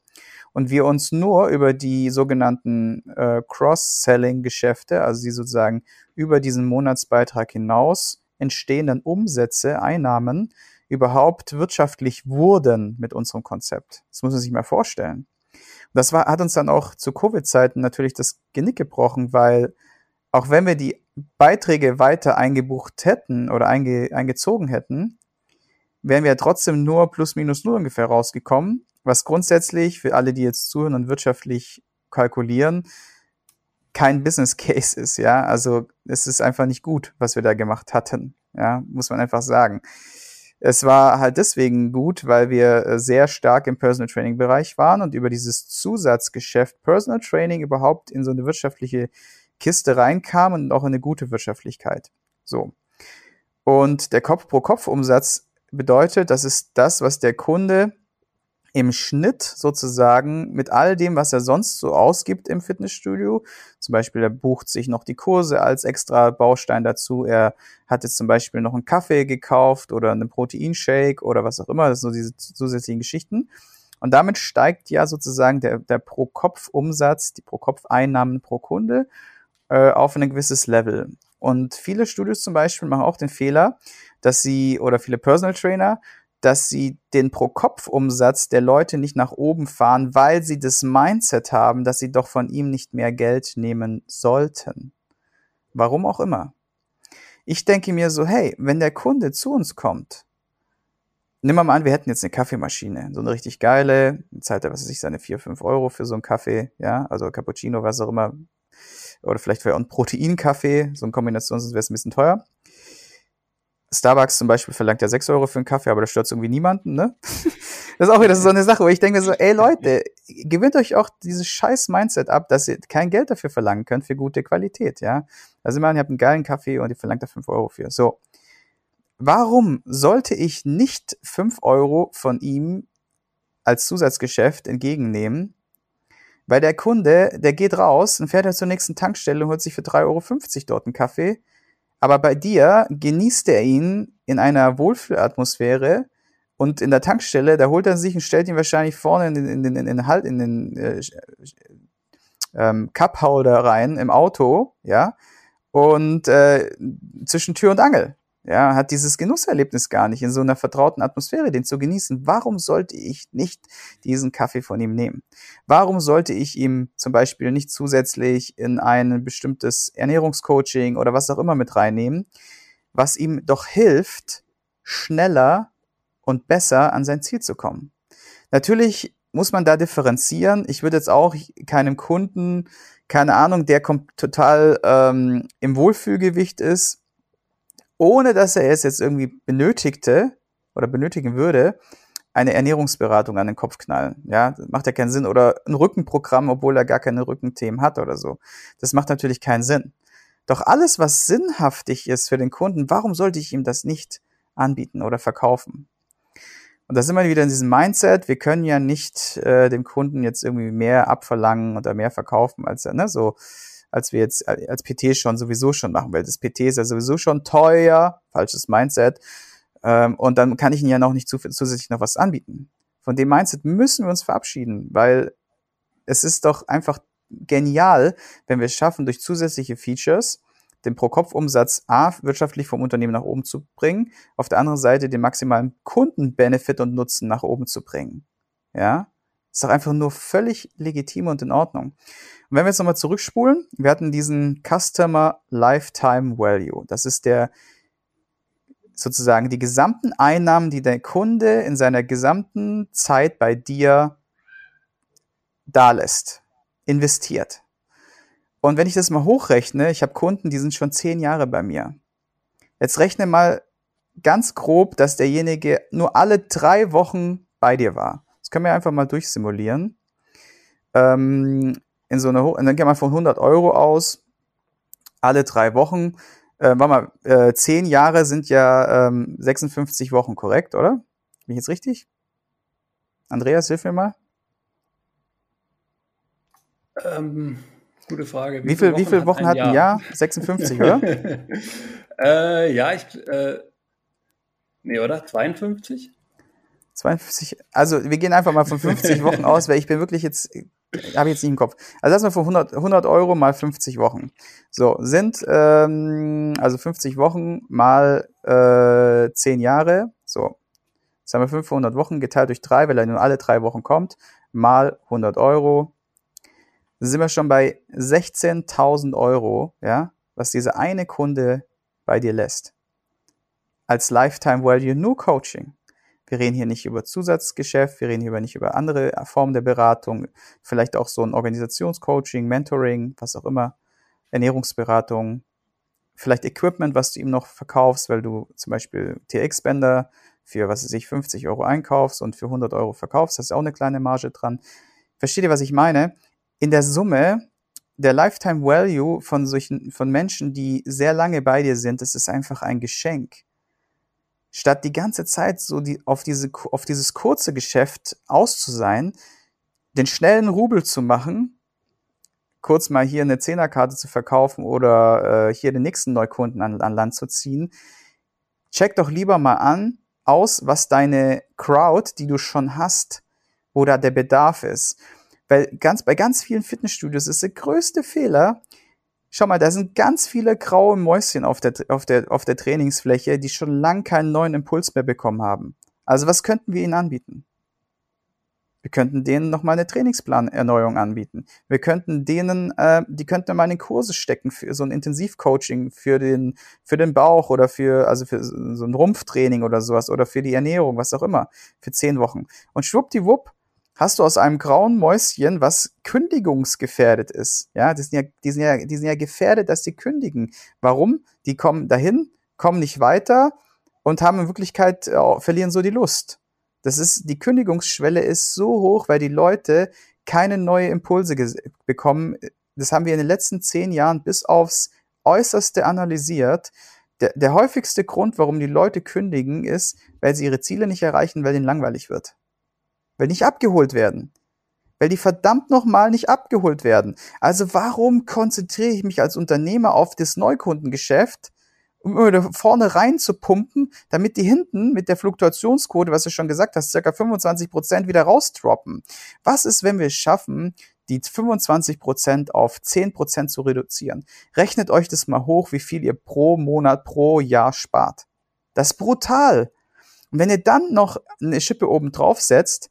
Und wir uns nur über die sogenannten äh, Cross-Selling-Geschäfte, also die sozusagen über diesen Monatsbeitrag hinaus entstehenden Umsätze, Einnahmen, überhaupt wirtschaftlich wurden mit unserem Konzept. Das muss man sich mal vorstellen. Das war, hat uns dann auch zu Covid-Zeiten natürlich das Genick gebrochen, weil auch wenn wir die Beiträge weiter eingebucht hätten oder einge, eingezogen hätten, wären wir trotzdem nur plus minus null ungefähr rausgekommen, was grundsätzlich für alle, die jetzt zuhören und wirtschaftlich kalkulieren, kein Business Case ist, ja. Also es ist einfach nicht gut, was wir da gemacht hatten, ja, muss man einfach sagen. Es war halt deswegen gut, weil wir äh, sehr stark im Personal Training Bereich waren und über dieses Zusatzgeschäft Personal Training überhaupt in so eine wirtschaftliche Kiste reinkam und auch in eine gute Wirtschaftlichkeit. So. Und der Kopf-pro-Kopf-Umsatz bedeutet, das ist das, was der Kunde im Schnitt sozusagen mit all dem, was er sonst so ausgibt im Fitnessstudio. Zum Beispiel, er bucht sich noch die Kurse als extra Baustein dazu. Er hat jetzt zum Beispiel noch einen Kaffee gekauft oder einen Proteinshake oder was auch immer. Das sind so diese zusätzlichen Geschichten. Und damit steigt ja sozusagen der, der Pro-Kopf-Umsatz, die Pro-Kopf-Einnahmen pro Kunde äh, auf ein gewisses Level. Und viele Studios zum Beispiel machen auch den Fehler, dass sie, oder viele Personal Trainer, dass sie den Pro-Kopf-Umsatz der Leute nicht nach oben fahren, weil sie das Mindset haben, dass sie doch von ihm nicht mehr Geld nehmen sollten. Warum auch immer. Ich denke mir so, hey, wenn der Kunde zu uns kommt, nimm mal an, wir hätten jetzt eine Kaffeemaschine, so eine richtig geile, zahlt er, was weiß ich, seine vier fünf Euro für so einen Kaffee, ja, also Cappuccino, was auch immer, oder vielleicht wäre auch ein Proteinkaffee, so eine Kombination, sonst wäre es ein bisschen teuer. Starbucks zum Beispiel verlangt ja 6 Euro für einen Kaffee, aber das stört irgendwie niemanden, ne? das ist auch wieder so eine Sache, wo ich denke so, ey Leute, gewinnt euch auch dieses scheiß Mindset ab, dass ihr kein Geld dafür verlangen könnt für gute Qualität, ja? Also immerhin, ihr habt einen geilen Kaffee und ihr verlangt da 5 Euro für. So. Warum sollte ich nicht 5 Euro von ihm als Zusatzgeschäft entgegennehmen? Weil der Kunde, der geht raus und fährt halt zur nächsten Tankstelle und holt sich für 3,50 Euro dort einen Kaffee aber bei dir genießt er ihn in einer Wohlfühlatmosphäre und in der Tankstelle, da holt er sich und stellt ihn wahrscheinlich vorne in den, in den, in den, halt, in den äh, ähm, Cup-Holder rein im Auto, ja, und äh, zwischen Tür und Angel. Ja, hat dieses Genusserlebnis gar nicht in so einer vertrauten Atmosphäre, den zu genießen. Warum sollte ich nicht diesen Kaffee von ihm nehmen? Warum sollte ich ihm zum Beispiel nicht zusätzlich in ein bestimmtes Ernährungscoaching oder was auch immer mit reinnehmen, was ihm doch hilft, schneller und besser an sein Ziel zu kommen? Natürlich muss man da differenzieren. Ich würde jetzt auch keinem Kunden, keine Ahnung, der total ähm, im Wohlfühlgewicht ist, ohne dass er es jetzt irgendwie benötigte oder benötigen würde, eine Ernährungsberatung an den Kopf knallen. Ja, das macht ja keinen Sinn. Oder ein Rückenprogramm, obwohl er gar keine Rückenthemen hat oder so. Das macht natürlich keinen Sinn. Doch alles, was sinnhaftig ist für den Kunden, warum sollte ich ihm das nicht anbieten oder verkaufen? Und da sind wir wieder in diesem Mindset, wir können ja nicht äh, dem Kunden jetzt irgendwie mehr abverlangen oder mehr verkaufen, als er, ne, so als wir jetzt äh, als PT schon sowieso schon machen, weil das PT ist ja sowieso schon teuer, falsches Mindset. Ähm, und dann kann ich ihnen ja noch nicht zusätzlich noch was anbieten. Von dem Mindset müssen wir uns verabschieden, weil es ist doch einfach genial, wenn wir es schaffen, durch zusätzliche Features den Pro-Kopf-Umsatz A wirtschaftlich vom Unternehmen nach oben zu bringen, auf der anderen Seite den maximalen Kundenbenefit und Nutzen nach oben zu bringen. Ja, ist doch einfach nur völlig legitim und in Ordnung. Und wenn wir jetzt nochmal zurückspulen, wir hatten diesen Customer Lifetime Value. Das ist der sozusagen die gesamten Einnahmen, die der Kunde in seiner gesamten Zeit bei dir da lässt, investiert. Und wenn ich das mal hochrechne, ich habe Kunden, die sind schon zehn Jahre bei mir. Jetzt rechne mal ganz grob, dass derjenige nur alle drei Wochen bei dir war. Können wir einfach mal durchsimulieren. Ähm, in so einer, und dann gehen wir von 100 Euro aus, alle drei Wochen äh, warte mal, äh, zehn Jahre sind ja ähm, 56 Wochen, korrekt, oder? Bin ich jetzt richtig? Andreas, hilf mir mal.
Ähm, gute Frage.
Wie, wie viele, wie viele Wochen hat ein Jahr? Jahr? 56, oder?
äh, ja, ich. Äh, nee, oder? 52?
52, also wir gehen einfach mal von 50 Wochen aus, weil ich bin wirklich jetzt habe ich jetzt nicht im Kopf. Also lassen wir von 100, 100 Euro mal 50 Wochen. So, sind ähm, also 50 Wochen mal äh, 10 Jahre. So, jetzt haben wir 500 Wochen geteilt durch 3, weil er nur alle 3 Wochen kommt, mal 100 Euro. Sind wir schon bei 16.000 Euro, ja, was dieser eine Kunde bei dir lässt. Als Lifetime Value nur Coaching. Wir reden hier nicht über Zusatzgeschäft, wir reden hier nicht über andere Formen der Beratung, vielleicht auch so ein Organisationscoaching, Mentoring, was auch immer, Ernährungsberatung, vielleicht Equipment, was du ihm noch verkaufst, weil du zum Beispiel TX-Bänder für, was weiß ich, 50 Euro einkaufst und für 100 Euro verkaufst, hast du auch eine kleine Marge dran. Versteht ihr, was ich meine? In der Summe, der Lifetime Value von solchen, von Menschen, die sehr lange bei dir sind, das ist einfach ein Geschenk statt die ganze Zeit so die, auf, diese, auf dieses kurze Geschäft aus zu sein, den schnellen Rubel zu machen, kurz mal hier eine Zehnerkarte zu verkaufen oder äh, hier den nächsten Neukunden an, an Land zu ziehen, check doch lieber mal an, aus, was deine Crowd, die du schon hast, da der Bedarf ist. Weil ganz, bei ganz vielen Fitnessstudios ist der größte Fehler, Schau mal, da sind ganz viele graue Mäuschen auf der, auf der, auf der Trainingsfläche, die schon lang keinen neuen Impuls mehr bekommen haben. Also was könnten wir ihnen anbieten? Wir könnten denen nochmal eine Trainingsplanerneuerung anbieten. Wir könnten denen, äh, die könnten mal in Kurse stecken für so ein Intensivcoaching für den, für den Bauch oder für, also für so ein Rumpftraining oder sowas oder für die Ernährung, was auch immer, für zehn Wochen. Und schwuppdiwupp hast du aus einem grauen Mäuschen, was kündigungsgefährdet ist. Ja, die sind ja, die sind ja, die sind ja gefährdet, dass sie kündigen. Warum? Die kommen dahin, kommen nicht weiter und haben in Wirklichkeit, äh, verlieren so die Lust. Das ist, die Kündigungsschwelle ist so hoch, weil die Leute keine neue Impulse bekommen. Das haben wir in den letzten zehn Jahren bis aufs Äußerste analysiert. Der, der häufigste Grund, warum die Leute kündigen, ist, weil sie ihre Ziele nicht erreichen, weil ihnen langweilig wird weil nicht abgeholt werden. Weil die verdammt nochmal nicht abgeholt werden. Also warum konzentriere ich mich als Unternehmer auf das Neukundengeschäft, um immer vorne rein zu pumpen, damit die hinten mit der Fluktuationsquote, was du schon gesagt hast, circa 25 Prozent wieder rausdroppen? Was ist, wenn wir es schaffen, die 25 Prozent auf 10 Prozent zu reduzieren? Rechnet euch das mal hoch, wie viel ihr pro Monat, pro Jahr spart. Das ist brutal. Und wenn ihr dann noch eine Schippe oben drauf setzt,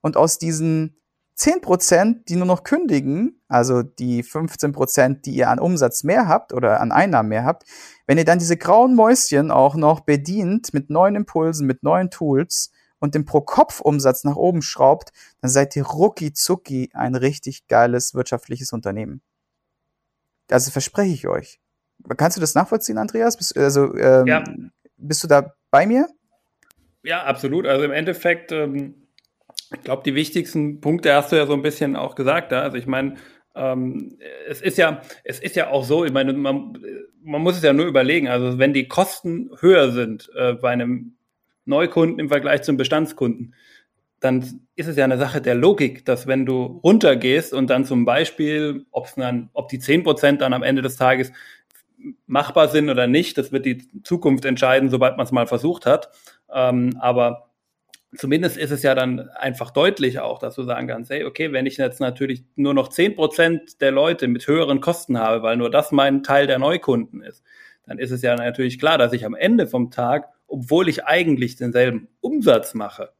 und aus diesen 10%, die nur noch kündigen, also die 15%, die ihr an Umsatz mehr habt oder an Einnahmen mehr habt, wenn ihr dann diese grauen Mäuschen auch noch bedient mit neuen Impulsen, mit neuen Tools und den Pro-Kopf-Umsatz nach oben schraubt, dann seid ihr rucki zucki ein richtig geiles wirtschaftliches Unternehmen. Also verspreche ich euch. Kannst du das nachvollziehen, Andreas? Bist, also, ähm, ja. bist du da bei mir?
Ja, absolut. Also im Endeffekt ähm ich glaube, die wichtigsten Punkte hast du ja so ein bisschen auch gesagt. Ja? Also ich meine, ähm, es ist ja, es ist ja auch so, ich meine, man, man muss es ja nur überlegen. Also wenn die Kosten höher sind äh, bei einem Neukunden im Vergleich zum Bestandskunden, dann ist es ja eine Sache der Logik, dass wenn du runtergehst und dann zum Beispiel, ob's dann, ob die zehn Prozent dann am Ende des Tages machbar sind oder nicht, das wird die Zukunft entscheiden, sobald man es mal versucht hat. Ähm, aber zumindest ist es ja dann einfach deutlich auch, dass du sagen kannst, hey, okay, wenn ich jetzt natürlich nur noch zehn Prozent der Leute mit höheren Kosten habe, weil nur das mein Teil der Neukunden ist, dann ist es ja natürlich klar, dass ich am Ende vom Tag, obwohl ich eigentlich denselben Umsatz mache,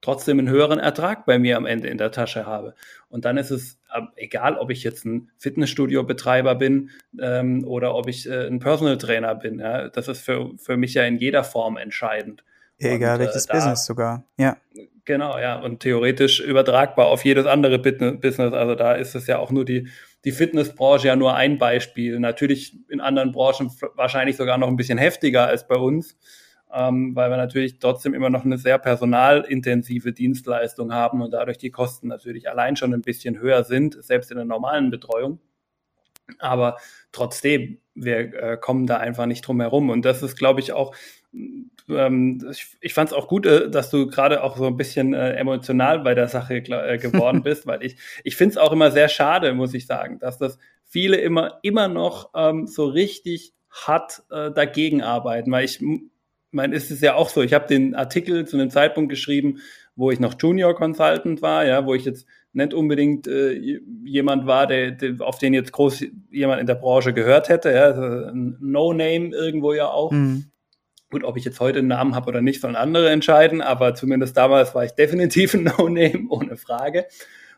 trotzdem einen höheren Ertrag bei mir am Ende in der Tasche habe. Und dann ist es ähm, egal, ob ich jetzt ein Fitnessstudio-Betreiber bin ähm, oder ob ich äh, ein Personal Trainer bin. Ja? Das ist für, für mich ja in jeder Form entscheidend.
Egal, und, äh, Business sogar, ja.
Genau, ja, und theoretisch übertragbar auf jedes andere Business. Also da ist es ja auch nur die, die Fitnessbranche ja nur ein Beispiel. Natürlich in anderen Branchen wahrscheinlich sogar noch ein bisschen heftiger als bei uns ähm, weil wir natürlich trotzdem immer noch eine sehr personalintensive Dienstleistung haben und dadurch die Kosten natürlich allein schon ein bisschen höher sind, selbst in der normalen Betreuung. Aber trotzdem, wir äh, kommen da einfach nicht drum herum. Und das ist, glaube ich, auch, ähm, ich, ich fand es auch gut, äh, dass du gerade auch so ein bisschen äh, emotional bei der Sache äh, geworden bist, weil ich, ich finde es auch immer sehr schade, muss ich sagen, dass das viele immer, immer noch ähm, so richtig hart äh, dagegen arbeiten, weil ich meine, ist es ja auch so. Ich habe den Artikel zu einem Zeitpunkt geschrieben, wo ich noch Junior Consultant war, ja, wo ich jetzt nicht unbedingt äh, jemand war, der, der, auf den jetzt groß jemand in der Branche gehört hätte, ja, also ein No-Name irgendwo ja auch. Mhm. Gut, ob ich jetzt heute einen Namen habe oder nicht, sollen andere entscheiden, aber zumindest damals war ich definitiv ein No-Name, ohne Frage.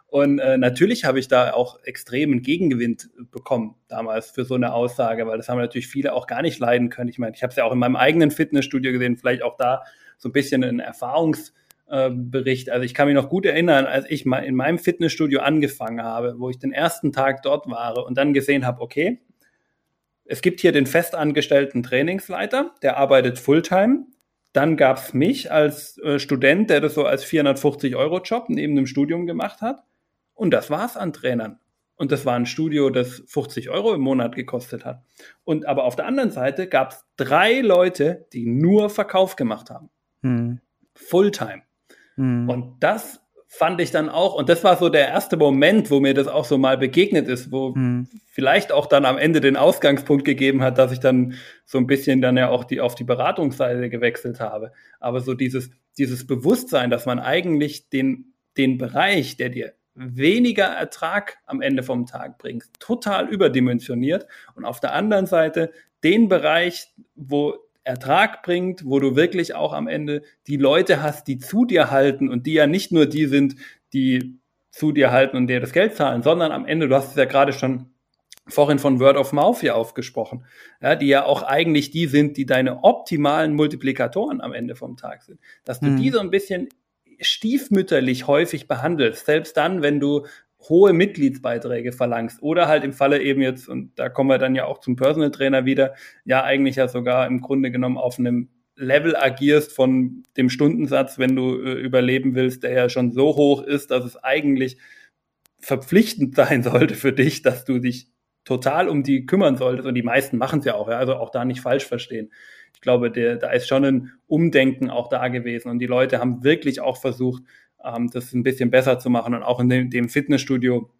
Und äh, natürlich habe ich da auch extremen Gegengewind bekommen damals für so eine Aussage, weil das haben natürlich viele auch gar nicht leiden können. Ich meine, ich habe es ja auch in meinem eigenen Fitnessstudio gesehen, vielleicht auch da so ein bisschen ein Erfahrungsbericht. also ich kann mich noch gut erinnern, als ich mal in meinem Fitnessstudio angefangen habe, wo ich den ersten Tag dort war und dann gesehen habe, okay, es gibt hier den festangestellten Trainingsleiter, der arbeitet Fulltime. Dann gab es mich als äh, Student, der das so als 450-Euro-Job neben dem Studium gemacht hat. Und das war's an Trainern. Und das war ein Studio, das 50 Euro im Monat gekostet hat. Und aber auf der anderen Seite gab es drei Leute, die nur Verkauf gemacht haben. Hm. Fulltime. Hm. Und das fand ich dann auch, und das war so der erste Moment, wo mir das auch so mal begegnet ist, wo hm. vielleicht auch dann am Ende den Ausgangspunkt gegeben hat, dass ich dann so ein bisschen dann ja auch die, auf die Beratungsseite gewechselt habe. Aber so dieses, dieses Bewusstsein, dass man eigentlich den, den Bereich, der dir weniger Ertrag am Ende vom Tag bringst, total überdimensioniert und auf der anderen Seite den Bereich, wo Ertrag bringt, wo du wirklich auch am Ende die Leute hast, die zu dir halten und die ja nicht nur die sind, die zu dir halten und dir das Geld zahlen, sondern am Ende, du hast es ja gerade schon vorhin von Word of Mouth hier aufgesprochen, ja, die ja auch eigentlich die sind, die deine optimalen Multiplikatoren am Ende vom Tag sind. Dass du mhm. die so ein bisschen stiefmütterlich häufig behandelst, selbst dann, wenn du hohe Mitgliedsbeiträge verlangst. Oder halt im Falle eben jetzt, und da kommen wir dann ja auch zum Personal Trainer wieder, ja eigentlich ja sogar im Grunde genommen auf einem Level agierst von dem Stundensatz, wenn du äh, überleben willst, der ja schon so hoch ist, dass es eigentlich verpflichtend sein sollte für dich, dass du dich total um die kümmern solltest. Und die meisten machen es ja auch, ja, also auch da nicht falsch verstehen. Ich glaube, der, da ist schon ein Umdenken auch da gewesen. Und die Leute haben wirklich auch versucht, ähm, das ein bisschen besser zu machen und auch in dem, dem Fitnessstudio,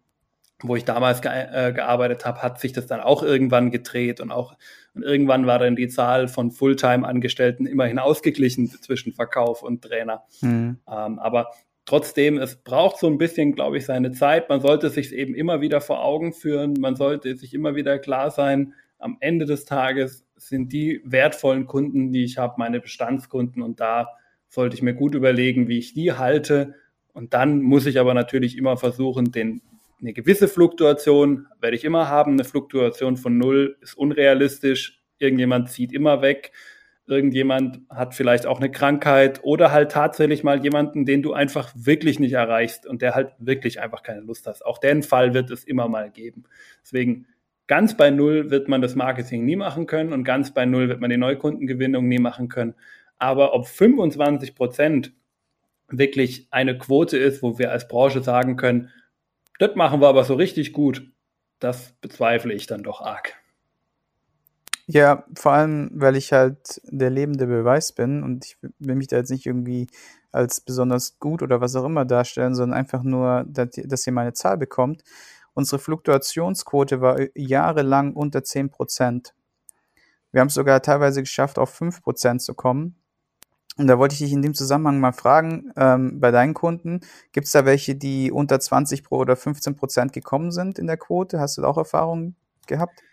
wo ich damals ge äh, gearbeitet habe, hat sich das dann auch irgendwann gedreht und auch und irgendwann war dann die Zahl von Fulltime-Angestellten immerhin ausgeglichen zwischen Verkauf und Trainer. Mhm. Ähm, aber trotzdem, es braucht so ein bisschen, glaube ich, seine Zeit. Man sollte sich eben immer wieder vor Augen führen. Man sollte sich immer wieder klar sein, am Ende des Tages sind die wertvollen Kunden, die ich habe, meine Bestandskunden und da sollte ich mir gut überlegen, wie ich die halte. Und dann muss ich aber natürlich immer versuchen, den, eine gewisse Fluktuation werde ich immer haben. Eine Fluktuation von null ist unrealistisch. Irgendjemand zieht immer weg. Irgendjemand hat vielleicht auch eine Krankheit oder halt tatsächlich mal jemanden, den du einfach wirklich nicht erreichst und der halt wirklich einfach keine Lust hat. Auch den Fall wird es immer mal geben. Deswegen Ganz bei Null wird man das Marketing nie machen können und ganz bei Null wird man die Neukundengewinnung nie machen können. Aber ob 25 Prozent wirklich eine Quote ist, wo wir als Branche sagen können, das machen wir aber so richtig gut, das bezweifle ich dann doch arg.
Ja, vor allem, weil ich halt der lebende Beweis bin und ich will mich da jetzt nicht irgendwie als besonders gut oder was auch immer darstellen, sondern einfach nur, dass, ihr meine Zahl bekommt. Unsere Fluktuationsquote war jahrelang unter 10 Prozent. Wir haben es sogar teilweise geschafft, auf 5 Prozent zu kommen. Und da wollte ich dich in dem Zusammenhang mal fragen, ähm, bei deinen Kunden, gibt es da welche, die unter 20 Pro oder 15 Prozent gekommen sind in der Quote? Hast du da auch Erfahrungen gehabt?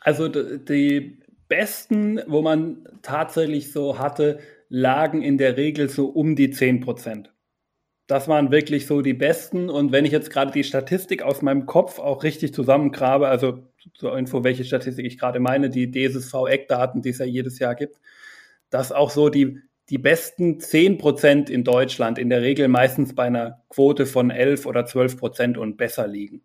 Also die besten, wo man tatsächlich so hatte, lagen in der Regel so um die 10 Prozent. Das waren wirklich so die besten. Und wenn ich jetzt gerade die Statistik aus meinem Kopf auch richtig zusammengrabe, also zur Info, welche Statistik ich gerade meine, die DSSV-Eckdaten, die es ja jedes Jahr gibt, dass auch so die, die besten 10 Prozent in Deutschland in der Regel meistens bei einer Quote von 11 oder 12 Prozent und besser liegen.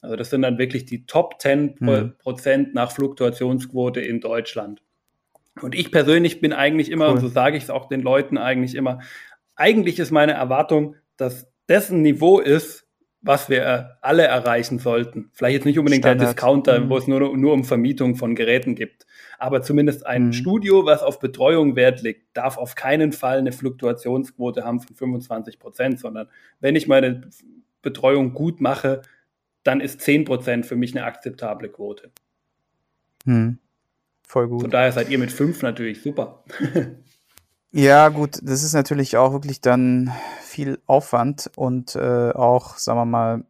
Also das sind dann wirklich die Top 10 mhm. Prozent nach Fluktuationsquote in Deutschland. Und ich persönlich bin eigentlich immer, cool. und so sage ich es auch den Leuten eigentlich immer, eigentlich ist meine Erwartung, dass dessen Niveau ist, was wir alle erreichen sollten. Vielleicht jetzt nicht unbedingt Standard. der Discounter, mhm. wo es nur, nur um Vermietung von Geräten gibt. Aber zumindest ein mhm. Studio, was auf Betreuung Wert legt, darf auf keinen Fall eine Fluktuationsquote haben von 25 Prozent, sondern wenn ich meine Betreuung gut mache, dann ist 10 Prozent für mich eine akzeptable Quote.
Mhm. Voll gut.
Von daher seid ihr mit 5 natürlich super.
Ja, gut, das ist natürlich auch wirklich dann viel Aufwand und äh, auch, sagen wir mal,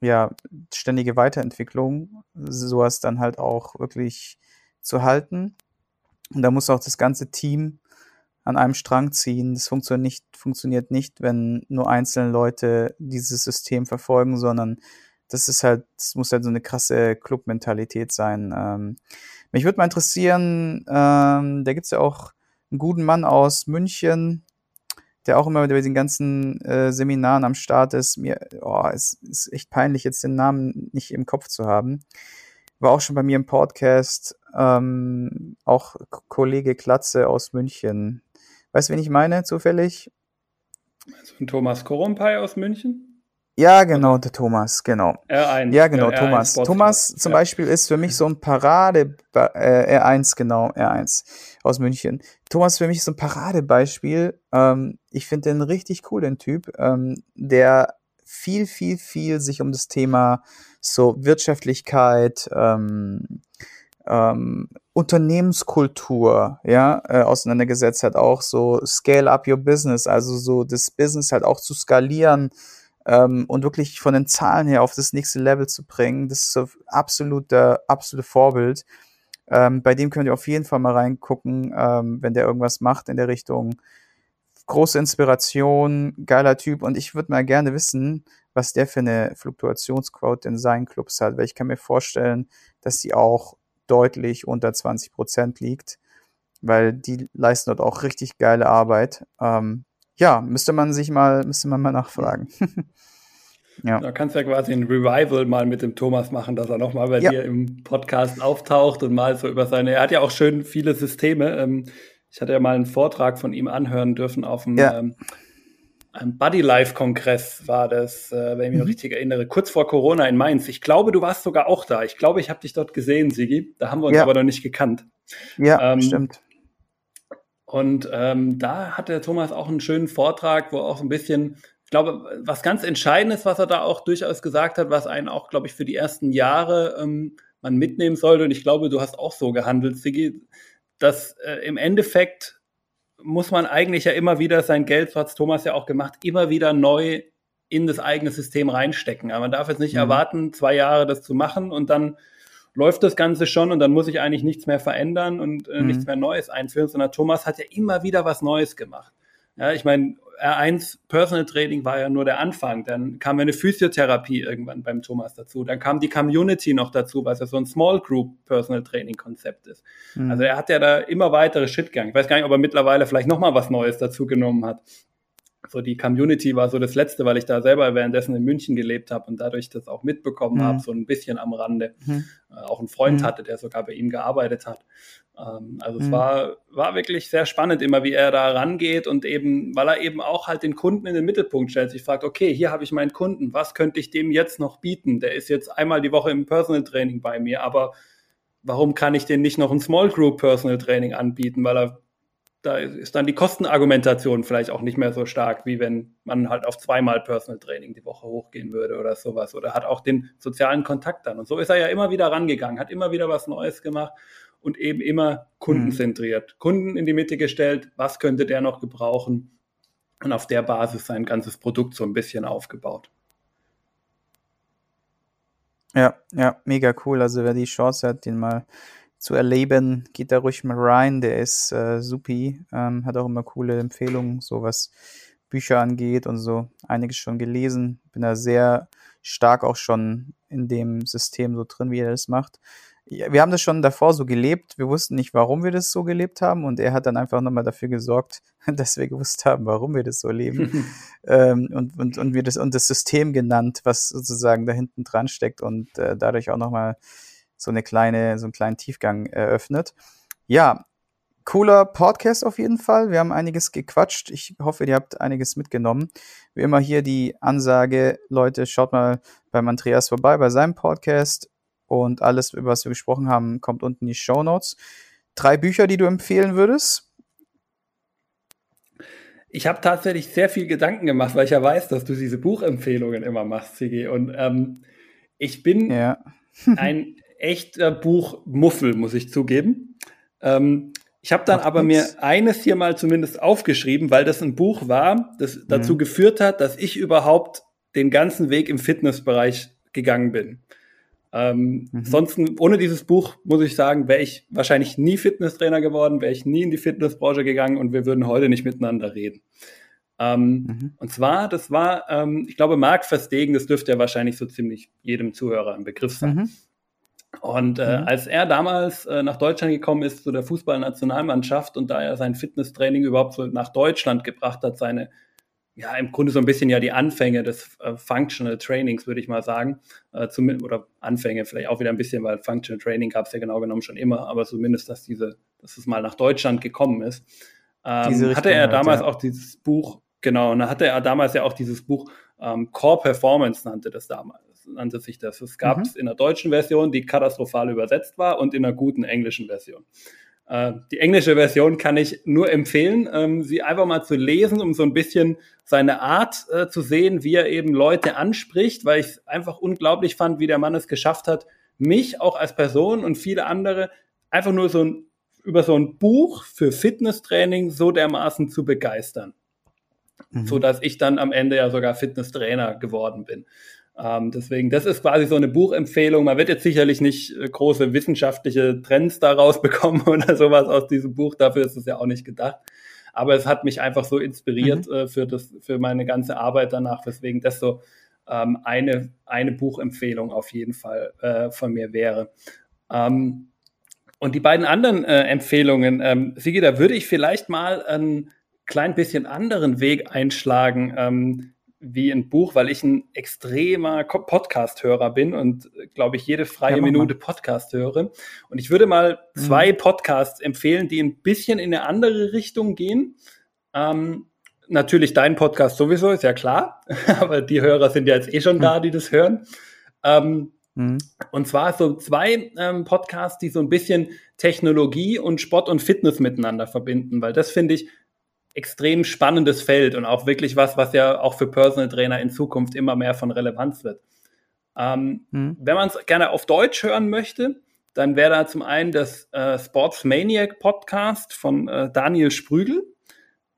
ja, ständige Weiterentwicklung, sowas dann halt auch wirklich zu halten. Und da muss auch das ganze Team an einem Strang ziehen. Das funktioniert nicht, funktioniert nicht, wenn nur einzelne Leute dieses System verfolgen, sondern das ist halt, das muss halt so eine krasse Clubmentalität sein. Ähm, mich würde mal interessieren, ähm, da gibt's ja auch einen guten Mann aus München, der auch immer bei den ganzen äh, Seminaren am Start ist. Mir, oh, es ist echt peinlich, jetzt den Namen nicht im Kopf zu haben. War auch schon bei mir im Podcast, ähm, auch Kollege Klatze aus München. Weißt du, wen ich meine, zufällig?
Also Thomas Korumpay aus München?
Ja, genau, der Thomas, genau.
R1.
Ja, genau, R1 Thomas. Thomas zum ja. Beispiel ist für mich so ein Parade, äh, R1, genau, R1 aus München. Thomas ist für mich so ein Paradebeispiel. Ähm, ich finde den richtig cool, den Typ, ähm, der viel, viel, viel sich um das Thema so Wirtschaftlichkeit, ähm, ähm, Unternehmenskultur, ja, äh, auseinandergesetzt hat, auch so Scale up your business, also so das Business halt auch zu skalieren, ähm, und wirklich von den Zahlen her auf das nächste Level zu bringen. Das ist so absolut der absolute Vorbild. Ähm, bei dem könnt ihr auf jeden Fall mal reingucken, ähm, wenn der irgendwas macht in der Richtung. Große Inspiration, geiler Typ und ich würde mal gerne wissen, was der für eine Fluktuationsquote in seinen Clubs hat, weil ich kann mir vorstellen, dass die auch deutlich unter 20 Prozent liegt, weil die leisten dort auch richtig geile Arbeit. Ähm, ja, müsste man sich mal, müsste man mal nachfragen.
ja. Da kannst du ja quasi ein Revival mal mit dem Thomas machen, dass er nochmal bei ja. dir im Podcast auftaucht und mal so über seine, er hat ja auch schön viele Systeme. Ähm, ich hatte ja mal einen Vortrag von ihm anhören dürfen auf dem ja. ähm, ein Buddy Life Kongress war das, äh, wenn ich mich mhm. richtig erinnere, kurz vor Corona in Mainz. Ich glaube, du warst sogar auch da. Ich glaube, ich habe dich dort gesehen, Sigi. Da haben wir uns ja. aber noch nicht gekannt.
Ja, ähm, stimmt.
Und ähm, da hat der Thomas auch einen schönen Vortrag, wo auch so ein bisschen, ich glaube, was ganz Entscheidendes, was er da auch durchaus gesagt hat, was einen auch, glaube ich, für die ersten Jahre ähm, man mitnehmen sollte. Und ich glaube, du hast auch so gehandelt, Sigi, dass äh, im Endeffekt muss man eigentlich ja immer wieder sein Geld, so hat Thomas ja auch gemacht, immer wieder neu in das eigene System reinstecken. Aber man darf jetzt nicht mhm. erwarten, zwei Jahre das zu machen und dann läuft das Ganze schon und dann muss ich eigentlich nichts mehr verändern und äh, mhm. nichts mehr Neues einführen, sondern Thomas hat ja immer wieder was Neues gemacht. Ja, ich meine, R1 Personal Training war ja nur der Anfang. Dann kam eine Physiotherapie irgendwann beim Thomas dazu. Dann kam die Community noch dazu, was ja so ein Small Group Personal Training Konzept ist. Mhm. Also er hat ja da immer weitere Shit gegangen. Ich weiß gar nicht, ob er mittlerweile vielleicht nochmal was Neues dazu genommen hat so die Community war so das Letzte, weil ich da selber währenddessen in München gelebt habe und dadurch das auch mitbekommen mhm. habe, so ein bisschen am Rande. Mhm. Äh, auch einen Freund mhm. hatte, der sogar bei ihm gearbeitet hat. Ähm, also es mhm. war, war wirklich sehr spannend immer, wie er da rangeht und eben, weil er eben auch halt den Kunden in den Mittelpunkt stellt, sich fragt, okay, hier habe ich meinen Kunden, was könnte ich dem jetzt noch bieten? Der ist jetzt einmal die Woche im Personal Training bei mir, aber warum kann ich den nicht noch ein Small Group Personal Training anbieten, weil er da ist dann die Kostenargumentation vielleicht auch nicht mehr so stark, wie wenn man halt auf zweimal Personal Training die Woche hochgehen würde oder sowas. Oder hat auch den sozialen Kontakt dann. Und so ist er ja immer wieder rangegangen, hat immer wieder was Neues gemacht. und eben immer kundenzentriert. Mhm. Kunden in die Mitte gestellt, was könnte der noch gebrauchen und auf der Basis sein ganzes Produkt so ein bisschen aufgebaut.
Ja, ja, mega cool. Also wer die Chance hat, den mal zu erleben, geht da ruhig mal rein. Der ist äh, supi, ähm, hat auch immer coole Empfehlungen, so was Bücher angeht und so. Einiges schon gelesen. Bin da sehr stark auch schon in dem System so drin, wie er das macht. Ja, wir haben das schon davor so gelebt. Wir wussten nicht, warum wir das so gelebt haben. Und er hat dann einfach nochmal dafür gesorgt, dass wir gewusst haben, warum wir das so leben. ähm, und, und, und wir das, und das System genannt, was sozusagen da hinten dran steckt und äh, dadurch auch nochmal so eine kleine, so einen kleinen Tiefgang eröffnet. Ja, cooler Podcast auf jeden Fall. Wir haben einiges gequatscht. Ich hoffe, ihr habt einiges mitgenommen. Wie immer hier die Ansage, Leute, schaut mal beim Andreas vorbei, bei seinem Podcast. Und alles, über was wir gesprochen haben, kommt unten in die Show Notes. Drei Bücher, die du empfehlen würdest?
Ich habe tatsächlich sehr viel Gedanken gemacht, weil ich ja weiß, dass du diese Buchempfehlungen immer machst, CG. Und ähm, ich bin ja. ein echter Buchmuffel, muss ich zugeben. Ähm, ich habe dann Ach, aber nix. mir eines hier mal zumindest aufgeschrieben, weil das ein Buch war, das mhm. dazu geführt hat, dass ich überhaupt den ganzen Weg im Fitnessbereich gegangen bin. Ähm, mhm. Sonst, ohne dieses Buch, muss ich sagen, wäre ich wahrscheinlich nie Fitnesstrainer geworden, wäre ich nie in die Fitnessbranche gegangen und wir würden heute nicht miteinander reden. Ähm, mhm. Und zwar, das war, ähm, ich glaube, Marc Verstegen, das dürfte ja wahrscheinlich so ziemlich jedem Zuhörer ein Begriff sein. Und äh, mhm. als er damals äh, nach Deutschland gekommen ist zu der Fußballnationalmannschaft und da er sein Fitnesstraining überhaupt so nach Deutschland gebracht hat, seine ja, im Grunde so ein bisschen ja die Anfänge des äh, Functional Trainings, würde ich mal sagen. Äh, zum, oder Anfänge vielleicht auch wieder ein bisschen, weil Functional Training gab es ja genau genommen schon immer, aber zumindest, dass diese, dass es mal nach Deutschland gekommen ist. Ähm, hatte er damals halt, ja. auch dieses Buch, genau, und da hatte er damals ja auch dieses Buch ähm, Core Performance nannte das damals, nannte sich das. Es gab es mhm. in der deutschen Version, die katastrophal übersetzt war, und in einer guten englischen Version. Äh, die englische Version kann ich nur empfehlen, ähm, sie einfach mal zu lesen, um so ein bisschen seine Art äh, zu sehen, wie er eben Leute anspricht, weil ich es einfach unglaublich fand, wie der Mann es geschafft hat, mich auch als Person und viele andere einfach nur so ein, über so ein Buch für Fitnesstraining so dermaßen zu begeistern. Mhm. So dass ich dann am Ende ja sogar Fitnesstrainer geworden bin. Ähm, deswegen, das ist quasi so eine Buchempfehlung. Man wird jetzt sicherlich nicht äh, große wissenschaftliche Trends daraus bekommen oder sowas aus diesem Buch. Dafür ist es ja auch nicht gedacht. Aber es hat mich einfach so inspiriert mhm. äh, für, das, für meine ganze Arbeit danach, weswegen das so ähm, eine, eine Buchempfehlung auf jeden Fall äh, von mir wäre. Ähm, und die beiden anderen äh, Empfehlungen, ähm, Sigi, da würde ich vielleicht mal einen klein bisschen anderen Weg einschlagen. Ähm, wie ein Buch, weil ich ein extremer Podcast-Hörer bin und, glaube ich, jede freie ja, Minute Podcast höre. Und ich würde mal mhm. zwei Podcasts empfehlen, die ein bisschen in eine andere Richtung gehen. Ähm, natürlich dein Podcast sowieso, ist ja klar. Aber die Hörer sind ja jetzt eh schon da, mhm. die das hören. Ähm, mhm. Und zwar so zwei ähm, Podcasts, die so ein bisschen Technologie und Sport und Fitness miteinander verbinden, weil das finde ich extrem spannendes Feld und auch wirklich was, was ja auch für Personal Trainer in Zukunft immer mehr von Relevanz wird. Ähm, hm. Wenn man es gerne auf Deutsch hören möchte, dann wäre da zum einen das äh, Sports Maniac Podcast von äh, Daniel Sprügel.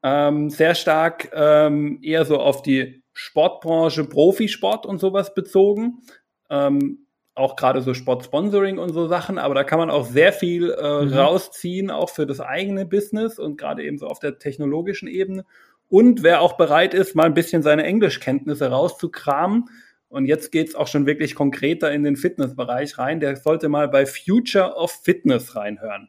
Ähm, sehr stark ähm, eher so auf die Sportbranche, Profisport und sowas bezogen. Ähm, auch gerade so Sportsponsoring und so Sachen, aber da kann man auch sehr viel äh, mhm. rausziehen, auch für das eigene Business und gerade eben so auf der technologischen Ebene. Und wer auch bereit ist, mal ein bisschen seine Englischkenntnisse rauszukramen, und jetzt geht's auch schon wirklich konkreter in den Fitnessbereich rein, der sollte mal bei Future of Fitness reinhören.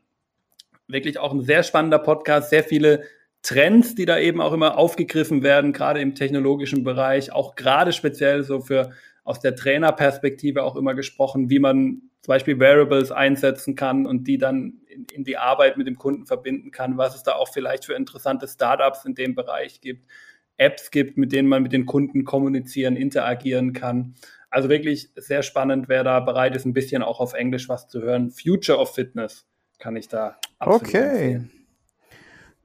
Wirklich auch ein sehr spannender Podcast, sehr viele Trends, die da eben auch immer aufgegriffen werden, gerade im technologischen Bereich, auch gerade speziell so für aus der Trainerperspektive auch immer gesprochen, wie man zum Beispiel Variables einsetzen kann und die dann in, in, die Arbeit mit dem Kunden verbinden kann, was es da auch vielleicht für interessante Startups in dem Bereich gibt, Apps gibt, mit denen man mit den Kunden kommunizieren, interagieren kann. Also wirklich sehr spannend, wer da bereit ist, ein bisschen auch auf Englisch was zu hören. Future of Fitness kann ich da
absolut Okay. Empfehlen.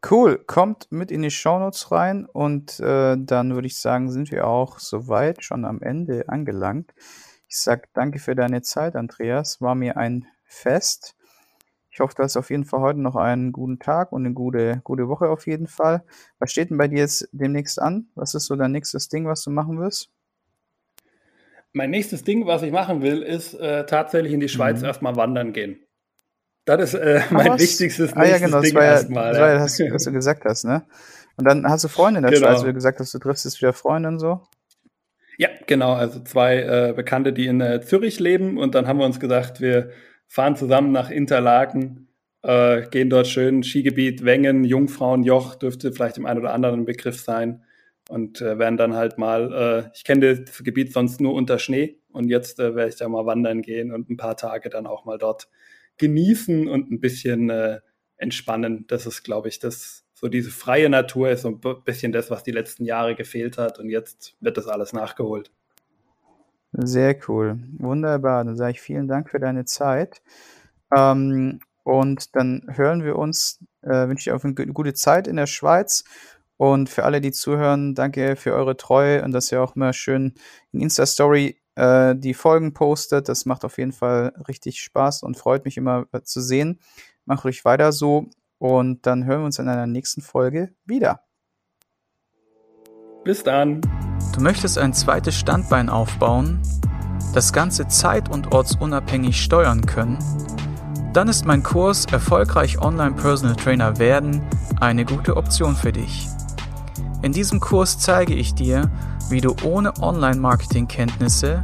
Cool, kommt mit in die Shownotes rein und äh, dann würde ich sagen, sind wir auch soweit schon am Ende angelangt. Ich sage danke für deine Zeit, Andreas. War mir ein Fest. Ich hoffe, du hast auf jeden Fall heute noch einen guten Tag und eine gute, gute Woche auf jeden Fall. Was steht denn bei dir jetzt demnächst an? Was ist so dein nächstes Ding, was du machen wirst?
Mein nächstes Ding, was ich machen will, ist äh, tatsächlich in die Schweiz mhm. erstmal wandern gehen. Das ist äh, mein was? wichtigstes
ah, ja, genau, Ding das war ja, erstmal. Das war ja, das, was du gesagt hast, ne? Und dann hast du Freunde der genau. Wie du gesagt hast, du triffst jetzt wieder Freunde und so.
Ja, genau. Also zwei äh, Bekannte, die in äh, Zürich leben. Und dann haben wir uns gesagt, wir fahren zusammen nach Interlaken, äh, gehen dort schön Skigebiet Wengen, Jungfrauenjoch, dürfte vielleicht dem einen oder anderen ein Begriff sein. Und äh, werden dann halt mal, äh, ich kenne das Gebiet sonst nur unter Schnee. Und jetzt äh, werde ich da mal wandern gehen und ein paar Tage dann auch mal dort genießen und ein bisschen äh, entspannen. Das ist, glaube ich, das so diese freie Natur ist so ein bisschen das, was die letzten Jahre gefehlt hat und jetzt wird das alles nachgeholt.
Sehr cool. Wunderbar. Dann sage ich vielen Dank für deine Zeit. Ähm, und dann hören wir uns, äh, wünsche ich auf eine gute Zeit in der Schweiz. Und für alle, die zuhören, danke für eure Treue und dass ihr auch immer schön in Insta-Story äh, die Folgen postet. Das macht auf jeden Fall richtig Spaß und freut mich immer äh, zu sehen. Macht euch weiter so und dann hören wir uns in einer nächsten Folge wieder.
Bis dann.
Du möchtest ein zweites Standbein aufbauen, das Ganze zeit- und ortsunabhängig steuern können? Dann ist mein Kurs Erfolgreich Online Personal Trainer werden eine gute Option für dich. In diesem Kurs zeige ich dir, wie du ohne Online-Marketing-Kenntnisse,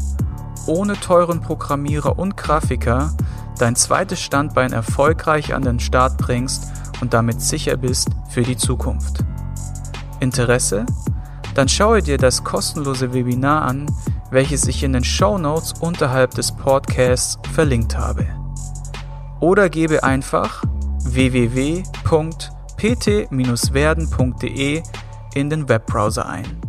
ohne teuren Programmierer und Grafiker dein zweites Standbein erfolgreich an den Start bringst und damit sicher bist für die Zukunft. Interesse? Dann schaue dir das kostenlose Webinar an, welches ich in den Show Notes unterhalb des Podcasts verlinkt habe. Oder gebe einfach www.pt-werden.de in den Webbrowser ein.